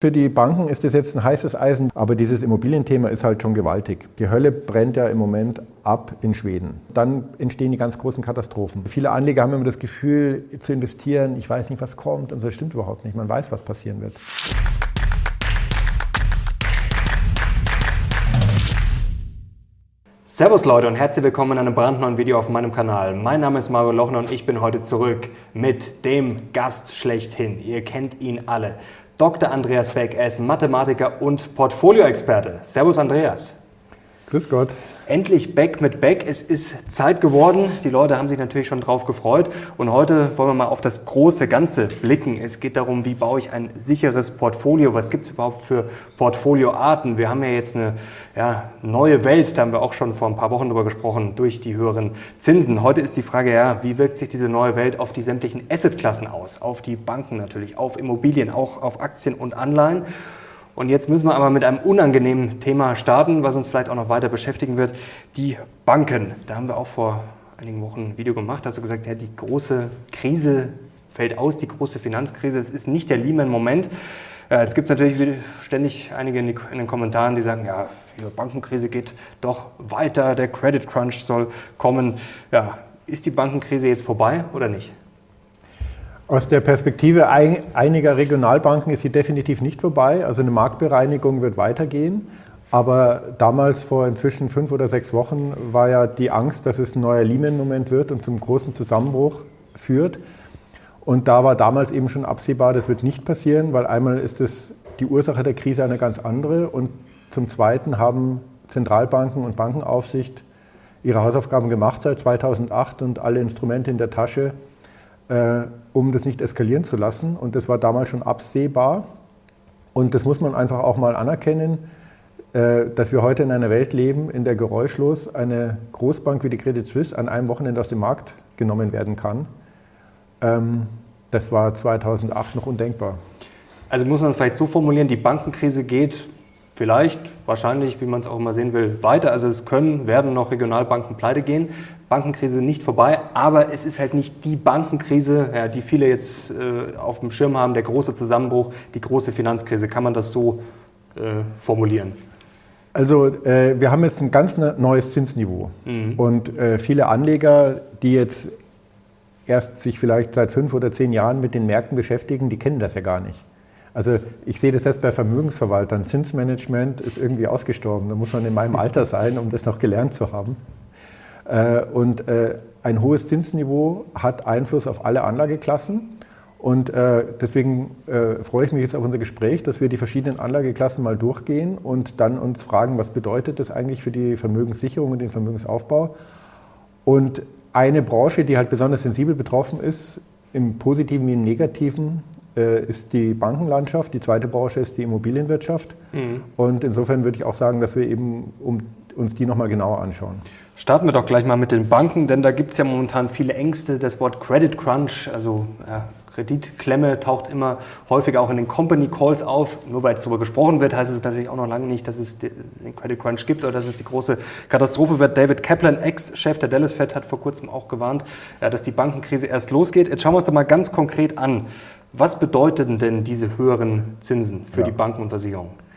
Für die Banken ist das jetzt ein heißes Eisen, aber dieses Immobilienthema ist halt schon gewaltig. Die Hölle brennt ja im Moment ab in Schweden. Dann entstehen die ganz großen Katastrophen. Viele Anleger haben immer das Gefühl zu investieren, ich weiß nicht, was kommt und das stimmt überhaupt nicht. Man weiß, was passieren wird. Servus Leute und herzlich willkommen in einem brandneuen Video auf meinem Kanal. Mein Name ist Mario Lochner und ich bin heute zurück mit dem Gast schlechthin. Ihr kennt ihn alle. Dr. Andreas Beck. Er ist Mathematiker und Portfolioexperte. Servus, Andreas. Grüß Gott. Endlich Back mit Back. Es ist Zeit geworden. Die Leute haben sich natürlich schon drauf gefreut. Und heute wollen wir mal auf das große Ganze blicken. Es geht darum, wie baue ich ein sicheres Portfolio? Was gibt es überhaupt für Portfolioarten? Wir haben ja jetzt eine ja, neue Welt, da haben wir auch schon vor ein paar Wochen drüber gesprochen, durch die höheren Zinsen. Heute ist die Frage, ja, wie wirkt sich diese neue Welt auf die sämtlichen Assetklassen aus? Auf die Banken natürlich, auf Immobilien, auch auf Aktien und Anleihen. Und jetzt müssen wir aber mit einem unangenehmen Thema starten, was uns vielleicht auch noch weiter beschäftigen wird, die Banken. Da haben wir auch vor einigen Wochen ein Video gemacht, da hast du gesagt, ja, die große Krise fällt aus, die große Finanzkrise, es ist nicht der Lehman-Moment. Jetzt gibt es natürlich ständig einige in den Kommentaren, die sagen, ja, die Bankenkrise geht doch weiter, der Credit Crunch soll kommen. Ja, ist die Bankenkrise jetzt vorbei oder nicht? Aus der Perspektive einiger Regionalbanken ist sie definitiv nicht vorbei. Also eine Marktbereinigung wird weitergehen. Aber damals, vor inzwischen fünf oder sechs Wochen, war ja die Angst, dass es ein neuer Lehman-Moment wird und zum großen Zusammenbruch führt. Und da war damals eben schon absehbar, das wird nicht passieren, weil einmal ist es die Ursache der Krise eine ganz andere und zum Zweiten haben Zentralbanken und Bankenaufsicht ihre Hausaufgaben gemacht seit 2008 und alle Instrumente in der Tasche, äh, um das nicht eskalieren zu lassen. Und das war damals schon absehbar. Und das muss man einfach auch mal anerkennen, äh, dass wir heute in einer Welt leben, in der geräuschlos eine Großbank wie die Credit Suisse an einem Wochenende aus dem Markt genommen werden kann. Ähm, das war 2008 noch undenkbar. Also muss man vielleicht so formulieren, die Bankenkrise geht vielleicht, wahrscheinlich, wie man es auch immer sehen will, weiter. Also es können, werden noch Regionalbanken pleite gehen. Bankenkrise nicht vorbei, aber es ist halt nicht die Bankenkrise, ja, die viele jetzt äh, auf dem Schirm haben, der große Zusammenbruch, die große Finanzkrise. Kann man das so äh, formulieren? Also äh, wir haben jetzt ein ganz ne-, neues Zinsniveau mhm. und äh, viele Anleger, die jetzt erst sich vielleicht seit fünf oder zehn Jahren mit den Märkten beschäftigen, die kennen das ja gar nicht. Also ich sehe das jetzt bei Vermögensverwaltern. Zinsmanagement ist irgendwie ausgestorben. Da muss man in meinem Alter sein, um das noch gelernt zu haben. Äh, und äh, ein hohes Zinsniveau hat Einfluss auf alle Anlageklassen. Und äh, deswegen freue ich mich jetzt auf unser Gespräch, dass wir die verschiedenen Anlageklassen mal durchgehen und dann uns fragen, was bedeutet das eigentlich für die Vermögenssicherung und den Vermögensaufbau. Und eine Branche, die halt besonders sensibel betroffen ist, im positiven wie im negativen, ist die Bankenlandschaft, die zweite Branche ist die Immobilienwirtschaft. Mhm. Und insofern würde ich auch sagen, dass wir eben um, uns die nochmal genauer anschauen. Starten wir doch gleich mal mit den Banken, denn da gibt es ja momentan viele Ängste. Das Wort Credit Crunch, also ja, Kreditklemme taucht immer häufiger auch in den Company Calls auf. Nur weil es darüber gesprochen wird, heißt es natürlich auch noch lange nicht, dass es den Credit Crunch gibt oder dass es die große Katastrophe wird. David Kaplan, Ex-Chef der Dallas Fed, hat vor kurzem auch gewarnt, dass die Bankenkrise erst losgeht. Jetzt schauen wir uns doch mal ganz konkret an. Was bedeuten denn diese höheren Zinsen für ja. die Banken und Versicherungen?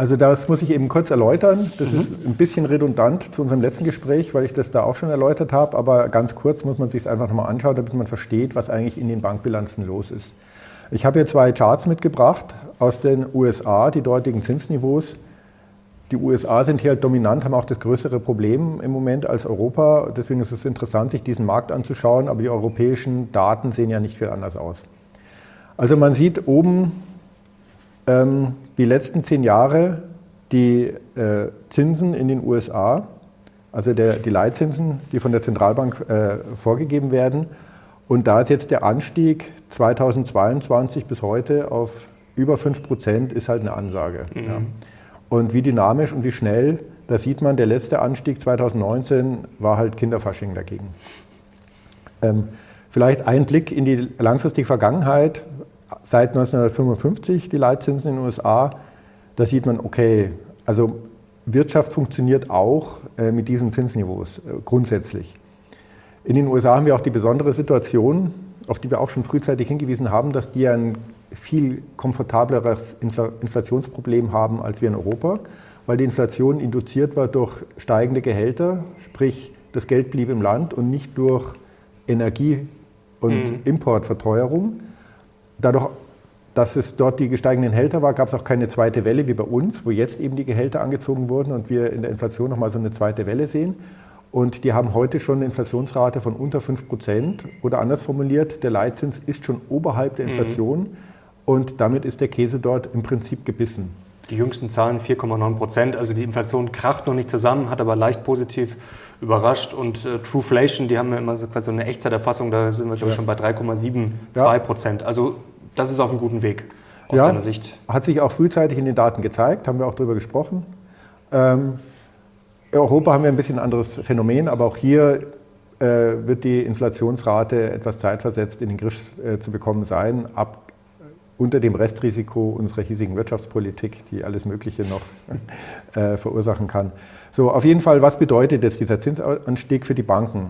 Also das muss ich eben kurz erläutern. Das mhm. ist ein bisschen redundant zu unserem letzten Gespräch, weil ich das da auch schon erläutert habe. Aber ganz kurz muss man sich es einfach nochmal anschauen, damit man versteht, was eigentlich in den Bankbilanzen los ist. Ich habe hier zwei Charts mitgebracht aus den USA, die dortigen Zinsniveaus. Die USA sind hier halt dominant, haben auch das größere Problem im Moment als Europa. Deswegen ist es interessant, sich diesen Markt anzuschauen. Aber die europäischen Daten sehen ja nicht viel anders aus. Also man sieht oben ähm, die letzten zehn Jahre die äh, Zinsen in den USA, also der, die Leitzinsen, die von der Zentralbank äh, vorgegeben werden. Und da ist jetzt der Anstieg 2022 bis heute auf über 5 Prozent, ist halt eine Ansage. Mhm. Ja. Und wie dynamisch und wie schnell, da sieht man, der letzte Anstieg 2019 war halt Kinderfasching dagegen. Ähm, vielleicht ein Blick in die langfristige Vergangenheit seit 1955 die Leitzinsen in den USA. Da sieht man, okay, also Wirtschaft funktioniert auch äh, mit diesen Zinsniveaus äh, grundsätzlich. In den USA haben wir auch die besondere Situation, auf die wir auch schon frühzeitig hingewiesen haben, dass die ein viel komfortableres Inflationsproblem haben als wir in Europa, weil die Inflation induziert war durch steigende Gehälter, sprich das Geld blieb im Land und nicht durch Energie- und mhm. Importverteuerung. Dadurch, dass es dort die gesteigenden Gehälter war, gab es auch keine zweite Welle wie bei uns, wo jetzt eben die Gehälter angezogen wurden und wir in der Inflation nochmal so eine zweite Welle sehen. Und die haben heute schon eine Inflationsrate von unter 5 Prozent. Oder anders formuliert, der Leitzins ist schon oberhalb der mhm. Inflation. Mhm. Und damit ist der Käse dort im Prinzip gebissen. Die jüngsten Zahlen 4,9 Prozent. Also die Inflation kracht noch nicht zusammen, hat aber leicht positiv überrascht. Und äh, Trueflation, die haben ja immer so quasi eine Echtzeiterfassung, da sind wir glaube ich schon bei 3,72 Prozent. Ja. Also das ist auf einem guten Weg aus ja, deiner Sicht. Hat sich auch frühzeitig in den Daten gezeigt, haben wir auch darüber gesprochen. Ähm, in Europa haben wir ein bisschen ein anderes Phänomen, aber auch hier äh, wird die Inflationsrate etwas zeitversetzt in den Griff äh, zu bekommen sein, ab unter dem Restrisiko unserer hiesigen Wirtschaftspolitik, die alles Mögliche noch äh, verursachen kann. So, auf jeden Fall, was bedeutet jetzt dieser Zinsanstieg für die Banken?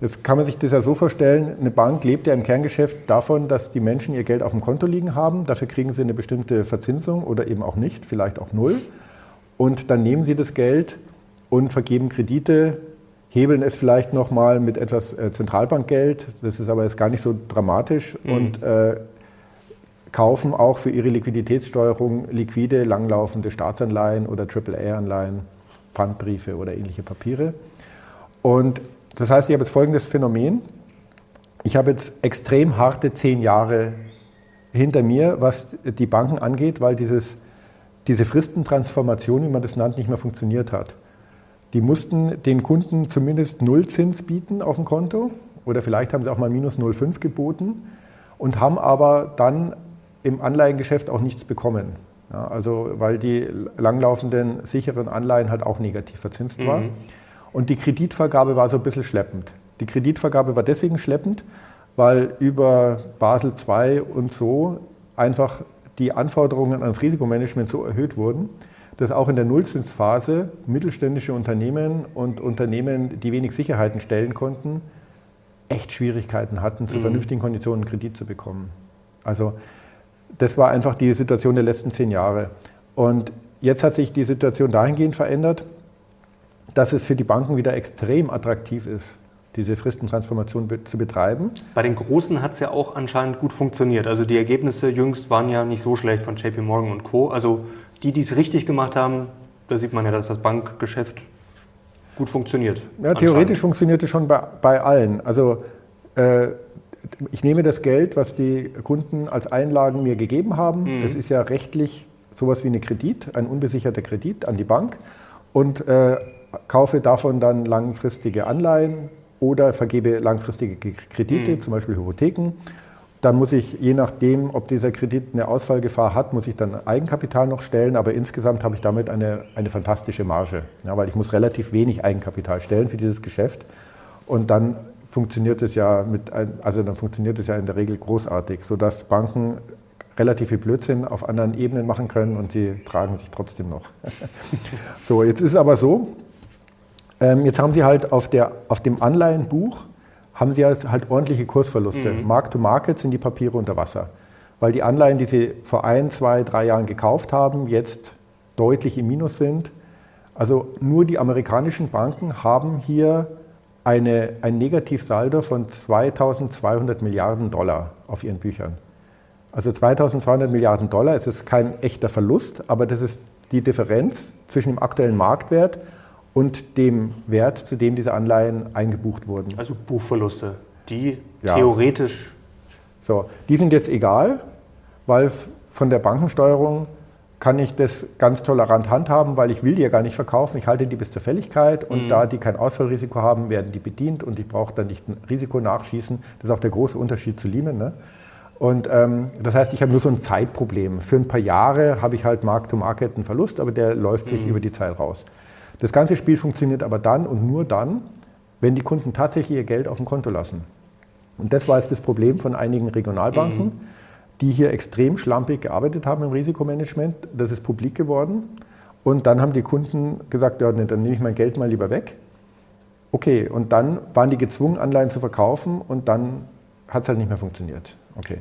Jetzt kann man sich das ja so vorstellen, eine Bank lebt ja im Kerngeschäft davon, dass die Menschen ihr Geld auf dem Konto liegen haben. Dafür kriegen sie eine bestimmte Verzinsung oder eben auch nicht, vielleicht auch null. Und dann nehmen sie das Geld und vergeben Kredite, hebeln es vielleicht nochmal mit etwas äh, Zentralbankgeld. Das ist aber jetzt gar nicht so dramatisch. Mhm. Und äh, kaufen auch für ihre Liquiditätssteuerung liquide, langlaufende Staatsanleihen oder AAA-Anleihen, Pfandbriefe oder ähnliche Papiere. Und das heißt, ich habe jetzt folgendes Phänomen. Ich habe jetzt extrem harte zehn Jahre hinter mir, was die Banken angeht, weil dieses, diese Fristentransformation, wie man das nannt, nicht mehr funktioniert hat. Die mussten den Kunden zumindest Nullzins bieten auf dem Konto oder vielleicht haben sie auch mal minus 0,5 geboten und haben aber dann im Anleihengeschäft auch nichts bekommen. Ja, also weil die langlaufenden sicheren Anleihen halt auch negativ verzinst mhm. waren. Und die Kreditvergabe war so ein bisschen schleppend. Die Kreditvergabe war deswegen schleppend, weil über Basel II und so einfach die Anforderungen ans Risikomanagement so erhöht wurden, dass auch in der Nullzinsphase mittelständische Unternehmen und Unternehmen, die wenig Sicherheiten stellen konnten, echt Schwierigkeiten hatten, zu mhm. vernünftigen Konditionen Kredit zu bekommen. Also das war einfach die Situation der letzten zehn Jahre. Und jetzt hat sich die Situation dahingehend verändert, dass es für die Banken wieder extrem attraktiv ist, diese Fristentransformation zu betreiben. Bei den Großen hat es ja auch anscheinend gut funktioniert. Also die Ergebnisse jüngst waren ja nicht so schlecht von JP Morgan und Co. Also die, die es richtig gemacht haben, da sieht man ja, dass das Bankgeschäft gut funktioniert. Ja, theoretisch funktioniert es schon bei, bei allen. Also äh, ich nehme das Geld, was die Kunden als Einlagen mir gegeben haben. Mhm. Das ist ja rechtlich sowas wie eine Kredit, ein unbesicherter Kredit an die Bank und äh, kaufe davon dann langfristige Anleihen oder vergebe langfristige Kredite, mhm. zum Beispiel Hypotheken. Dann muss ich, je nachdem, ob dieser Kredit eine Ausfallgefahr hat, muss ich dann Eigenkapital noch stellen. Aber insgesamt habe ich damit eine, eine fantastische Marge, ja, weil ich muss relativ wenig Eigenkapital stellen für dieses Geschäft. Und dann funktioniert es ja mit, also dann funktioniert es ja in der Regel großartig, sodass Banken relativ viel Blödsinn auf anderen Ebenen machen können und sie tragen sich trotzdem noch. so, jetzt ist es aber so, ähm, jetzt haben sie halt auf, der, auf dem Anleihenbuch haben sie halt, halt ordentliche Kursverluste. Mhm. Mark to Market sind die Papiere unter Wasser. Weil die Anleihen, die sie vor ein, zwei, drei Jahren gekauft haben, jetzt deutlich im Minus sind. Also nur die amerikanischen Banken haben hier eine, ein Negativsaldo von 2200 Milliarden Dollar auf ihren Büchern. Also 2200 Milliarden Dollar, es ist kein echter Verlust, aber das ist die Differenz zwischen dem aktuellen Marktwert und dem Wert, zu dem diese Anleihen eingebucht wurden. Also Buchverluste, die ja. theoretisch. So, die sind jetzt egal, weil von der Bankensteuerung kann ich das ganz tolerant handhaben, weil ich will die ja gar nicht verkaufen. Ich halte die bis zur Fälligkeit und mhm. da die kein Ausfallrisiko haben, werden die bedient und ich brauche dann nicht ein Risiko nachschießen. Das ist auch der große Unterschied zu Lehman. Ne? Und ähm, das heißt, ich habe nur so ein Zeitproblem. Für ein paar Jahre habe ich halt Mark-to-Market einen Verlust, aber der läuft sich mhm. über die Zeit raus. Das ganze Spiel funktioniert aber dann und nur dann, wenn die Kunden tatsächlich ihr Geld auf dem Konto lassen. Und das war jetzt das Problem von einigen Regionalbanken. Mhm die hier extrem schlampig gearbeitet haben im Risikomanagement. Das ist publik geworden. Und dann haben die Kunden gesagt, ja, dann nehme ich mein Geld mal lieber weg. Okay, und dann waren die gezwungen, Anleihen zu verkaufen und dann hat es halt nicht mehr funktioniert. Okay.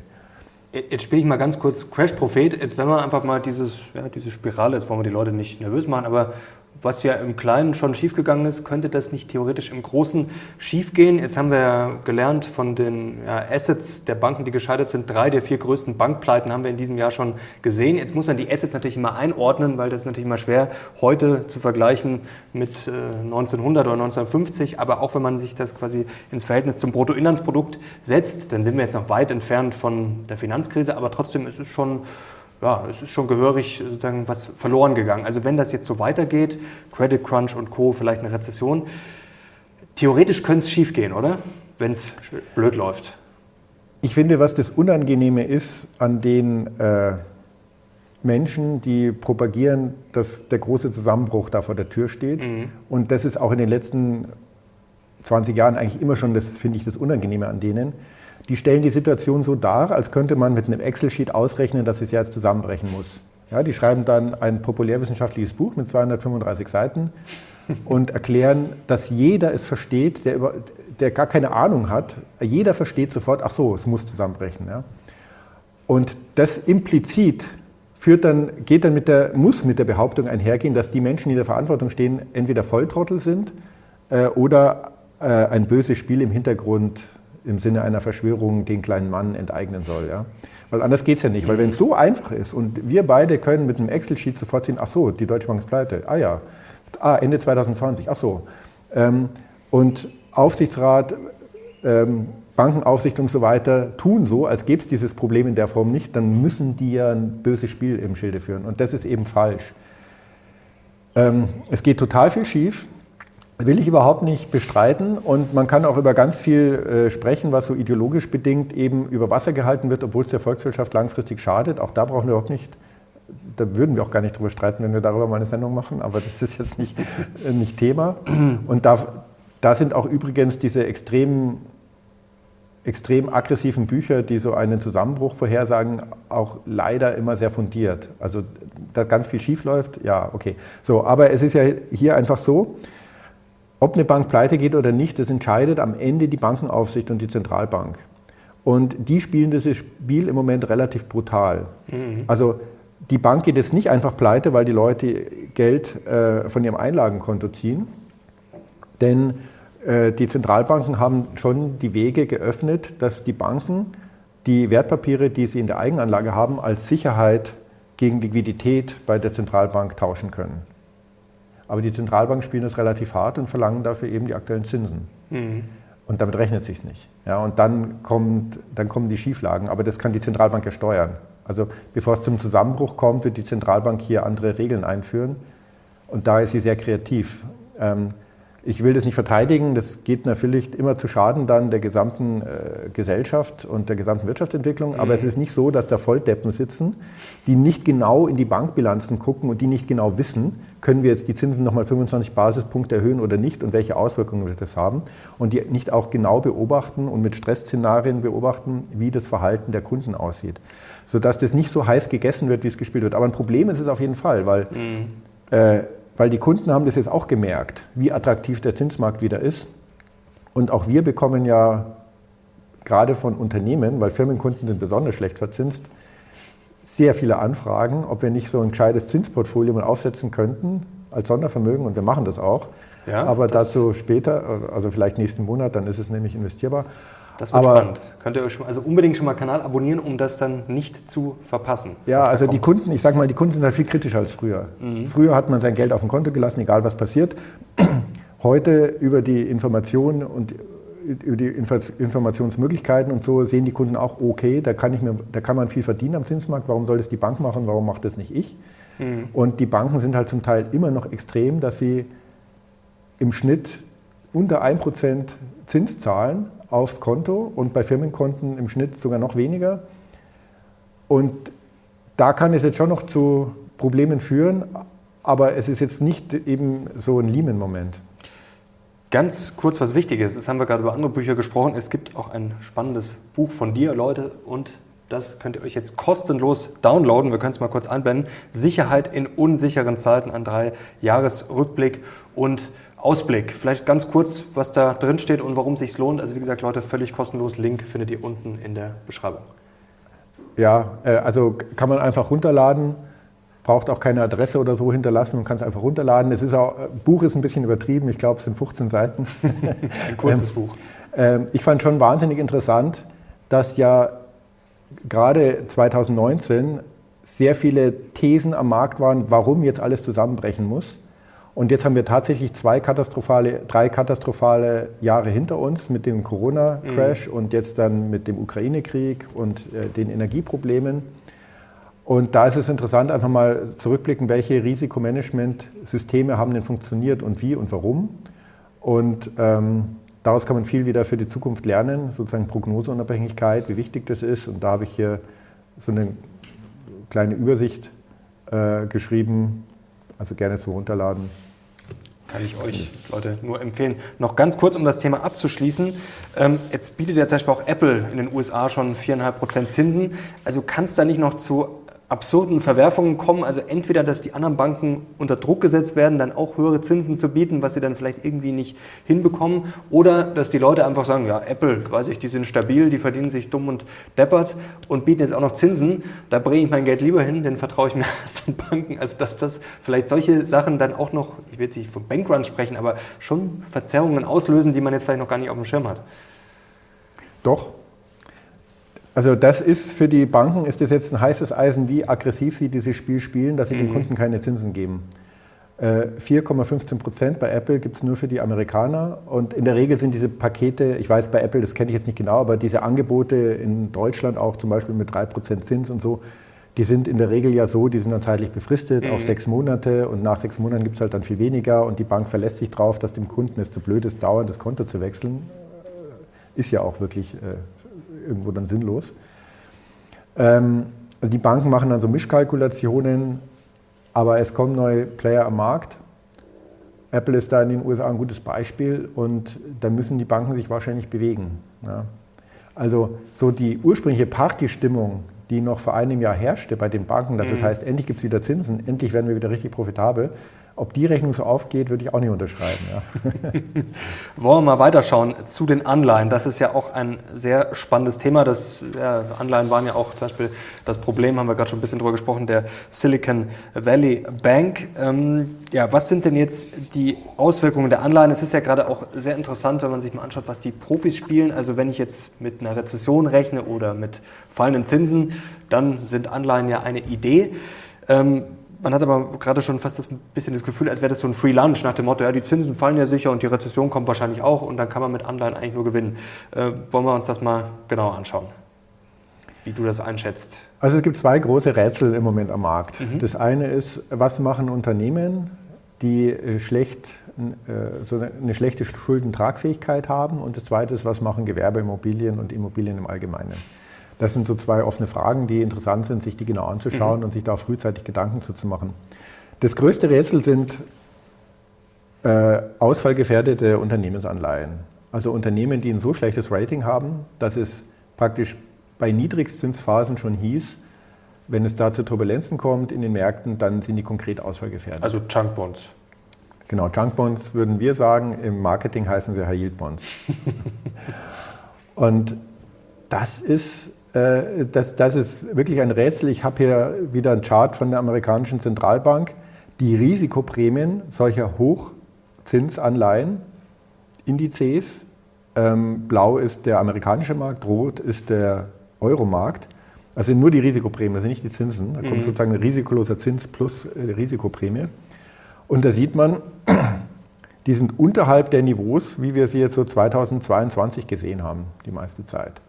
Jetzt spiele ich mal ganz kurz Crash-Prophet. Jetzt wenn wir einfach mal dieses, ja, diese Spirale, jetzt wollen wir die Leute nicht nervös machen, aber was ja im Kleinen schon schiefgegangen ist, könnte das nicht theoretisch im Großen schiefgehen? Jetzt haben wir ja gelernt von den Assets der Banken, die gescheitert sind. Drei der vier größten Bankpleiten haben wir in diesem Jahr schon gesehen. Jetzt muss man die Assets natürlich immer einordnen, weil das ist natürlich immer schwer heute zu vergleichen mit äh, 1900 oder 1950. Aber auch wenn man sich das quasi ins Verhältnis zum Bruttoinlandsprodukt setzt, dann sind wir jetzt noch weit entfernt von der Finanzkrise. Aber trotzdem ist es schon ja, es ist schon gehörig sozusagen was verloren gegangen. Also wenn das jetzt so weitergeht, Credit Crunch und Co., vielleicht eine Rezession, theoretisch könnte es schiefgehen, oder? Wenn es blöd läuft. Ich finde, was das Unangenehme ist an den äh, Menschen, die propagieren, dass der große Zusammenbruch da vor der Tür steht. Mhm. Und das ist auch in den letzten 20 Jahren eigentlich immer schon, das finde ich, das Unangenehme an denen die stellen die Situation so dar, als könnte man mit einem Excel-Sheet ausrechnen, dass es jetzt zusammenbrechen muss. Ja, die schreiben dann ein populärwissenschaftliches Buch mit 235 Seiten und erklären, dass jeder es versteht, der, über, der gar keine Ahnung hat. Jeder versteht sofort, ach so, es muss zusammenbrechen. Ja. Und das implizit führt dann, geht dann mit der, muss mit der Behauptung einhergehen, dass die Menschen, die in der Verantwortung stehen, entweder Volltrottel sind äh, oder äh, ein böses Spiel im Hintergrund im Sinne einer Verschwörung den kleinen Mann enteignen soll. Ja? Weil anders geht es ja nicht. Weil wenn es so einfach ist und wir beide können mit einem Excel-Sheet sofort sehen, ach so, die Deutsche Bank ist pleite, ah ja, ah, Ende 2020, ach so. Ähm, und Aufsichtsrat, ähm, Bankenaufsicht und so weiter tun so, als gäbe es dieses Problem in der Form nicht, dann müssen die ja ein böses Spiel im Schilde führen. Und das ist eben falsch. Ähm, es geht total viel schief will ich überhaupt nicht bestreiten. Und man kann auch über ganz viel äh, sprechen, was so ideologisch bedingt eben über Wasser gehalten wird, obwohl es der Volkswirtschaft langfristig schadet. Auch da brauchen wir überhaupt nicht, da würden wir auch gar nicht drüber streiten, wenn wir darüber mal eine Sendung machen, aber das ist jetzt nicht, äh, nicht Thema. Und da, da sind auch übrigens diese extremen extrem aggressiven Bücher, die so einen Zusammenbruch vorhersagen, auch leider immer sehr fundiert. Also, dass ganz viel schief läuft, ja, okay. So, aber es ist ja hier einfach so, ob eine Bank pleite geht oder nicht, das entscheidet am Ende die Bankenaufsicht und die Zentralbank. Und die spielen dieses Spiel im Moment relativ brutal. Mhm. Also die Bank geht jetzt nicht einfach pleite, weil die Leute Geld äh, von ihrem Einlagenkonto ziehen, denn äh, die Zentralbanken haben schon die Wege geöffnet, dass die Banken die Wertpapiere, die sie in der Eigenanlage haben, als Sicherheit gegen Liquidität bei der Zentralbank tauschen können. Aber die Zentralbanken spielen das relativ hart und verlangen dafür eben die aktuellen Zinsen. Mhm. Und damit rechnet sich nicht. Ja, und dann, kommt, dann kommen die Schieflagen. Aber das kann die Zentralbank ja steuern. Also bevor es zum Zusammenbruch kommt, wird die Zentralbank hier andere Regeln einführen. Und da ist sie sehr kreativ. Ähm, ich will das nicht verteidigen, das geht natürlich immer zu Schaden dann der gesamten äh, Gesellschaft und der gesamten Wirtschaftsentwicklung, mhm. aber es ist nicht so, dass da Volldeppen sitzen, die nicht genau in die Bankbilanzen gucken und die nicht genau wissen, können wir jetzt die Zinsen nochmal 25 Basispunkte erhöhen oder nicht und welche Auswirkungen wird das haben und die nicht auch genau beobachten und mit Stressszenarien beobachten, wie das Verhalten der Kunden aussieht, sodass das nicht so heiß gegessen wird, wie es gespielt wird. Aber ein Problem ist es auf jeden Fall, weil mhm. äh, weil die Kunden haben das jetzt auch gemerkt, wie attraktiv der Zinsmarkt wieder ist. Und auch wir bekommen ja gerade von Unternehmen, weil Firmenkunden sind besonders schlecht verzinst, sehr viele Anfragen, ob wir nicht so ein gescheites Zinsportfolio mal aufsetzen könnten als Sondervermögen. Und wir machen das auch. Ja, Aber das dazu später, also vielleicht nächsten Monat, dann ist es nämlich investierbar. Das wird Aber, spannend. Könnt ihr euch schon, also unbedingt schon mal Kanal abonnieren, um das dann nicht zu verpassen. Ja, also die Kunden, ich sage mal, die Kunden sind halt viel kritischer als früher. Mhm. Früher hat man sein Geld auf dem Konto gelassen, egal was passiert. Heute über die Informationen und über die Informationsmöglichkeiten und so sehen die Kunden auch, okay, da kann, ich mir, da kann man viel verdienen am Zinsmarkt, warum soll das die Bank machen, warum macht das nicht ich? Mhm. Und die Banken sind halt zum Teil immer noch extrem, dass sie im Schnitt unter 1% Zins zahlen aufs Konto und bei Firmenkonten im Schnitt sogar noch weniger. Und da kann es jetzt schon noch zu Problemen führen, aber es ist jetzt nicht eben so ein Lehman-Moment. Ganz kurz was Wichtiges, das haben wir gerade über andere Bücher gesprochen. Es gibt auch ein spannendes Buch von dir, Leute, und das könnt ihr euch jetzt kostenlos downloaden. Wir können es mal kurz einblenden. Sicherheit in unsicheren Zeiten, ein drei Jahresrückblick und Ausblick. Vielleicht ganz kurz, was da drin steht und warum es sich lohnt. Also wie gesagt, Leute, völlig kostenlos. Link findet ihr unten in der Beschreibung. Ja, äh, also kann man einfach runterladen, braucht auch keine Adresse oder so hinterlassen, man kann es einfach runterladen. Es ist auch, äh, Buch ist ein bisschen übertrieben, ich glaube, es sind 15 Seiten. Ein kurzes ähm, Buch. Ähm, ich fand schon wahnsinnig interessant, dass ja gerade 2019 sehr viele Thesen am Markt waren, warum jetzt alles zusammenbrechen muss. Und jetzt haben wir tatsächlich zwei katastrophale, drei katastrophale Jahre hinter uns mit dem Corona-Crash mhm. und jetzt dann mit dem Ukraine-Krieg und äh, den Energieproblemen. Und da ist es interessant, einfach mal zurückblicken, welche Risikomanagement-Systeme haben denn funktioniert und wie und warum. Und ähm, daraus kann man viel wieder für die Zukunft lernen, sozusagen Prognoseunabhängigkeit, wie wichtig das ist. Und da habe ich hier so eine kleine Übersicht äh, geschrieben, also gerne zu runterladen. Kann ich euch, Leute, nur empfehlen. Noch ganz kurz, um das Thema abzuschließen. Ähm, jetzt bietet ja zum Beispiel auch Apple in den USA schon 4,5% Zinsen. Also kann es da nicht noch zu absurden Verwerfungen kommen. Also entweder, dass die anderen Banken unter Druck gesetzt werden, dann auch höhere Zinsen zu bieten, was sie dann vielleicht irgendwie nicht hinbekommen. Oder dass die Leute einfach sagen, ja, Apple, weiß ich, die sind stabil, die verdienen sich dumm und deppert und bieten jetzt auch noch Zinsen. Da bringe ich mein Geld lieber hin, denn vertraue ich mir als den Banken. Also dass das vielleicht solche Sachen dann auch noch, ich will jetzt nicht von Bankruns sprechen, aber schon Verzerrungen auslösen, die man jetzt vielleicht noch gar nicht auf dem Schirm hat. Doch, also das ist für die Banken ist das jetzt ein heißes Eisen, wie aggressiv sie dieses Spiel spielen, dass sie mhm. den Kunden keine Zinsen geben. 4,15 äh, Prozent bei Apple gibt es nur für die Amerikaner. Und in der Regel sind diese Pakete, ich weiß bei Apple, das kenne ich jetzt nicht genau, aber diese Angebote in Deutschland auch zum Beispiel mit 3 Prozent Zins und so, die sind in der Regel ja so, die sind dann zeitlich befristet mhm. auf sechs Monate und nach sechs Monaten gibt es halt dann viel weniger und die Bank verlässt sich darauf, dass dem Kunden es zu blöd ist, dauernd das Konto zu wechseln. Ist ja auch wirklich äh, irgendwo dann sinnlos. Ähm, also die Banken machen dann so Mischkalkulationen, aber es kommen neue Player am Markt. Apple ist da in den USA ein gutes Beispiel und da müssen die Banken sich wahrscheinlich bewegen. Ja. Also so die ursprüngliche Partystimmung, die noch vor einem Jahr herrschte bei den Banken, dass mhm. das heißt, endlich gibt es wieder Zinsen, endlich werden wir wieder richtig profitabel, ob die Rechnung so aufgeht, würde ich auch nicht unterschreiben. Ja. Wollen wir mal weiterschauen zu den Anleihen. Das ist ja auch ein sehr spannendes Thema. Das, ja, Anleihen waren ja auch zum Beispiel das Problem, haben wir gerade schon ein bisschen drüber gesprochen, der Silicon Valley Bank. Ähm, ja, was sind denn jetzt die Auswirkungen der Anleihen? Es ist ja gerade auch sehr interessant, wenn man sich mal anschaut, was die Profis spielen. Also wenn ich jetzt mit einer Rezession rechne oder mit fallenden Zinsen, dann sind Anleihen ja eine Idee. Ähm, man hat aber gerade schon fast das, ein bisschen das Gefühl, als wäre das so ein Free Lunch nach dem Motto, ja, die Zinsen fallen ja sicher und die Rezession kommt wahrscheinlich auch und dann kann man mit Anleihen eigentlich nur gewinnen. Äh, wollen wir uns das mal genauer anschauen, wie du das einschätzt? Also es gibt zwei große Rätsel im Moment am Markt. Mhm. Das eine ist, was machen Unternehmen, die äh, schlecht, äh, so eine schlechte Schuldentragfähigkeit haben und das zweite ist, was machen Gewerbeimmobilien und Immobilien im Allgemeinen. Das sind so zwei offene Fragen, die interessant sind, sich die genau anzuschauen mhm. und sich da frühzeitig Gedanken zu machen. Das größte Rätsel sind äh, ausfallgefährdete Unternehmensanleihen. Also Unternehmen, die ein so schlechtes Rating haben, dass es praktisch bei Niedrigzinsphasen schon hieß, wenn es da zu Turbulenzen kommt in den Märkten, dann sind die konkret ausfallgefährdet. Also Junkbonds. Genau, Junkbonds würden wir sagen, im Marketing heißen sie High Yield Bonds. Und das ist äh, das, das ist wirklich ein Rätsel. Ich habe hier wieder einen Chart von der amerikanischen Zentralbank. Die Risikoprämien solcher Hochzinsanleihen, Indizes, ähm, blau ist der amerikanische Markt, rot ist der Euromarkt. Also nur die Risikoprämien, also nicht die Zinsen. Da kommt mhm. sozusagen ein risikoloser Zins plus äh, Risikoprämie. Und da sieht man, die sind unterhalb der Niveaus, wie wir sie jetzt so 2022 gesehen haben, die meiste Zeit.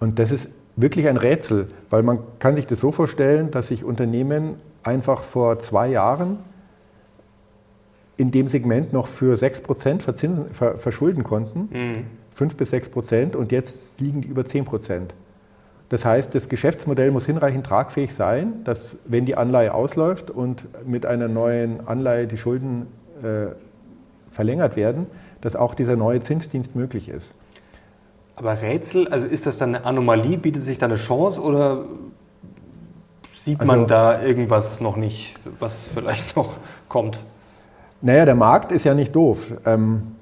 Und das ist wirklich ein Rätsel, weil man kann sich das so vorstellen, dass sich Unternehmen einfach vor zwei Jahren in dem Segment noch für 6% verzinsen, ver, verschulden konnten, mhm. 5 bis 6 Prozent, und jetzt liegen die über 10 Prozent. Das heißt, das Geschäftsmodell muss hinreichend tragfähig sein, dass wenn die Anleihe ausläuft und mit einer neuen Anleihe die Schulden äh, verlängert werden, dass auch dieser neue Zinsdienst möglich ist. Aber Rätsel, also ist das dann eine Anomalie, bietet sich da eine Chance oder sieht man also, da irgendwas noch nicht, was vielleicht noch kommt? Naja, der Markt ist ja nicht doof. Ähm,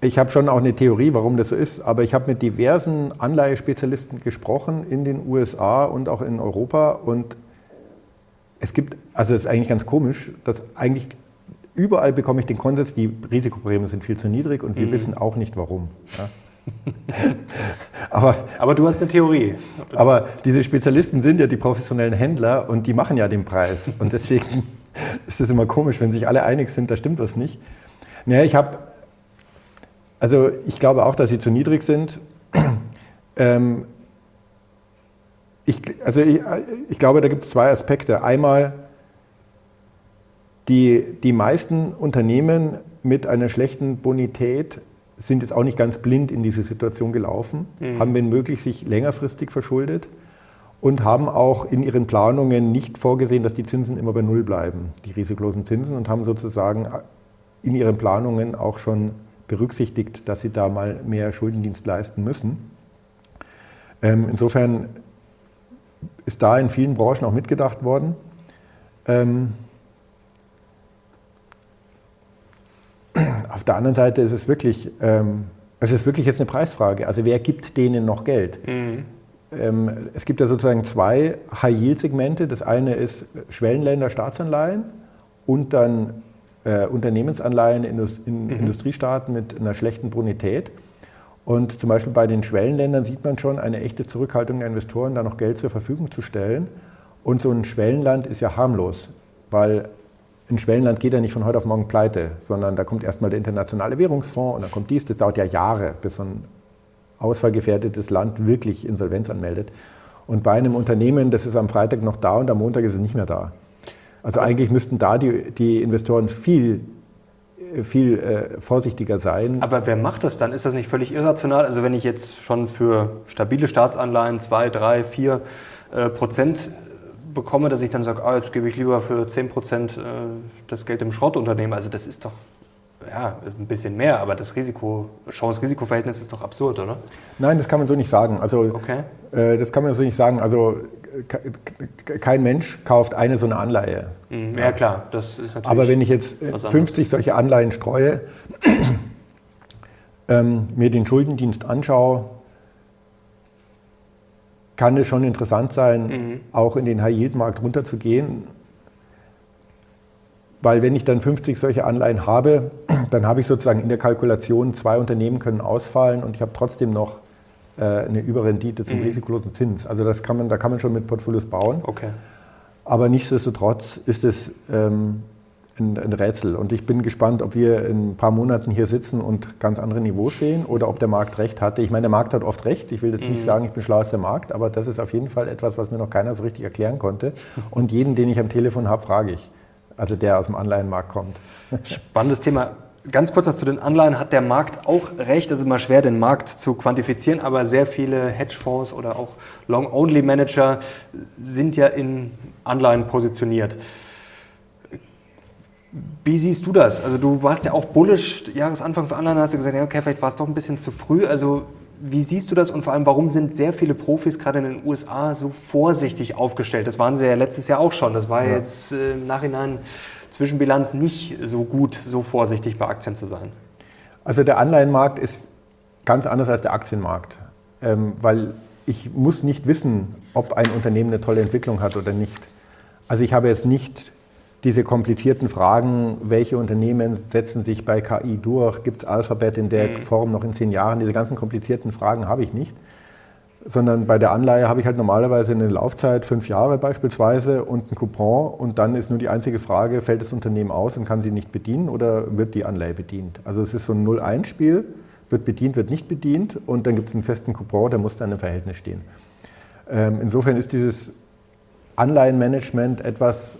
Ich habe schon auch eine Theorie, warum das so ist, aber ich habe mit diversen Anleihespezialisten gesprochen in den USA und auch in Europa und es gibt, also es ist eigentlich ganz komisch, dass eigentlich überall bekomme ich den Konsens, die Risikoprämien sind viel zu niedrig und wir mhm. wissen auch nicht warum. Ja. aber, aber du hast eine Theorie. Aber diese Spezialisten sind ja die professionellen Händler und die machen ja den Preis. Und deswegen ist es immer komisch, wenn sich alle einig sind, da stimmt was nicht. Naja, ich habe, also ich glaube auch, dass sie zu niedrig sind. ähm, ich, also ich, ich glaube, da gibt es zwei Aspekte. Einmal, die, die meisten Unternehmen mit einer schlechten Bonität sind jetzt auch nicht ganz blind in diese Situation gelaufen, mhm. haben wenn möglich sich längerfristig verschuldet und haben auch in ihren Planungen nicht vorgesehen, dass die Zinsen immer bei Null bleiben, die risikolosen Zinsen, und haben sozusagen in ihren Planungen auch schon berücksichtigt, dass sie da mal mehr Schuldendienst leisten müssen. Ähm, insofern ist da in vielen Branchen auch mitgedacht worden. Ähm, auf der anderen Seite ist es wirklich, ähm, es ist wirklich jetzt eine Preisfrage. Also wer gibt denen noch Geld? Mhm. Ähm, es gibt ja sozusagen zwei High-Yield-Segmente. Das eine ist Schwellenländer Staatsanleihen und dann äh, Unternehmensanleihen in, in mhm. Industriestaaten mit einer schlechten Bonität. Und zum Beispiel bei den Schwellenländern sieht man schon eine echte Zurückhaltung der Investoren, da noch Geld zur Verfügung zu stellen. Und so ein Schwellenland ist ja harmlos, weil ein Schwellenland geht ja nicht von heute auf morgen pleite, sondern da kommt erstmal der internationale Währungsfonds und dann kommt dies. Das dauert ja Jahre, bis so ein ausfallgefährdetes Land wirklich Insolvenz anmeldet. Und bei einem Unternehmen, das ist am Freitag noch da und am Montag ist es nicht mehr da. Also eigentlich müssten da die, die Investoren viel viel äh, vorsichtiger sein. Aber wer macht das dann? Ist das nicht völlig irrational? Also wenn ich jetzt schon für stabile Staatsanleihen 2, 3, 4 Prozent bekomme, dass ich dann sage, ah, jetzt gebe ich lieber für 10 Prozent äh, das Geld im Schrottunternehmen. Also das ist doch ja, ein bisschen mehr, aber das Risiko, Chance-Risiko-Verhältnis ist doch absurd, oder? Nein, das kann man so nicht sagen. Also, okay. Äh, das kann man so nicht sagen. Also kein Mensch kauft eine so eine Anleihe. Mhm, ja, klar, das ist natürlich. Aber wenn ich jetzt 50 solche Anleihen streue, ähm, mir den Schuldendienst anschaue, kann es schon interessant sein, mhm. auch in den High-Yield-Markt runterzugehen. Weil wenn ich dann 50 solche Anleihen habe, dann habe ich sozusagen in der Kalkulation, zwei Unternehmen können ausfallen und ich habe trotzdem noch äh, eine Überrendite zum mhm. risikolosen Zins. Also das kann man, da kann man schon mit Portfolios bauen. Okay. Aber nichtsdestotrotz ist es ähm, ein, ein, Rätsel. Und ich bin gespannt, ob wir in ein paar Monaten hier sitzen und ganz andere Niveaus sehen oder ob der Markt recht hatte. Ich meine, der Markt hat oft recht. Ich will jetzt mhm. nicht sagen, ich bin schlauer als der Markt, aber das ist auf jeden Fall etwas, was mir noch keiner so richtig erklären konnte. Und jeden, den ich am Telefon habe, frage ich. Also der aus dem Anleihenmarkt kommt. Spannendes Thema. Ganz kurz zu den Anleihen hat der Markt auch recht. Es ist immer schwer, den Markt zu quantifizieren, aber sehr viele Hedgefonds oder auch Long-Only-Manager sind ja in Anleihen positioniert. Wie siehst du das? Also du warst ja auch bullish Jahresanfang für Anleihen, hast du gesagt, ja, okay, vielleicht war es doch ein bisschen zu früh. Also wie siehst du das und vor allem, warum sind sehr viele Profis gerade in den USA so vorsichtig aufgestellt? Das waren sie ja letztes Jahr auch schon. Das war ja. jetzt äh, im Nachhinein Zwischenbilanz nicht so gut, so vorsichtig bei Aktien zu sein. Also der Anleihenmarkt ist ganz anders als der Aktienmarkt, ähm, weil ich muss nicht wissen, ob ein Unternehmen eine tolle Entwicklung hat oder nicht. Also ich habe jetzt nicht diese komplizierten Fragen, welche Unternehmen setzen sich bei KI durch, gibt es Alphabet in der mhm. Form noch in zehn Jahren, diese ganzen komplizierten Fragen habe ich nicht. Sondern bei der Anleihe habe ich halt normalerweise eine Laufzeit, fünf Jahre beispielsweise, und ein Coupon. Und dann ist nur die einzige Frage, fällt das Unternehmen aus und kann sie nicht bedienen oder wird die Anleihe bedient? Also es ist so ein 0-1-Spiel, wird bedient, wird nicht bedient. Und dann gibt es einen festen Coupon, der muss dann im Verhältnis stehen. Ähm, insofern ist dieses Anleihenmanagement etwas,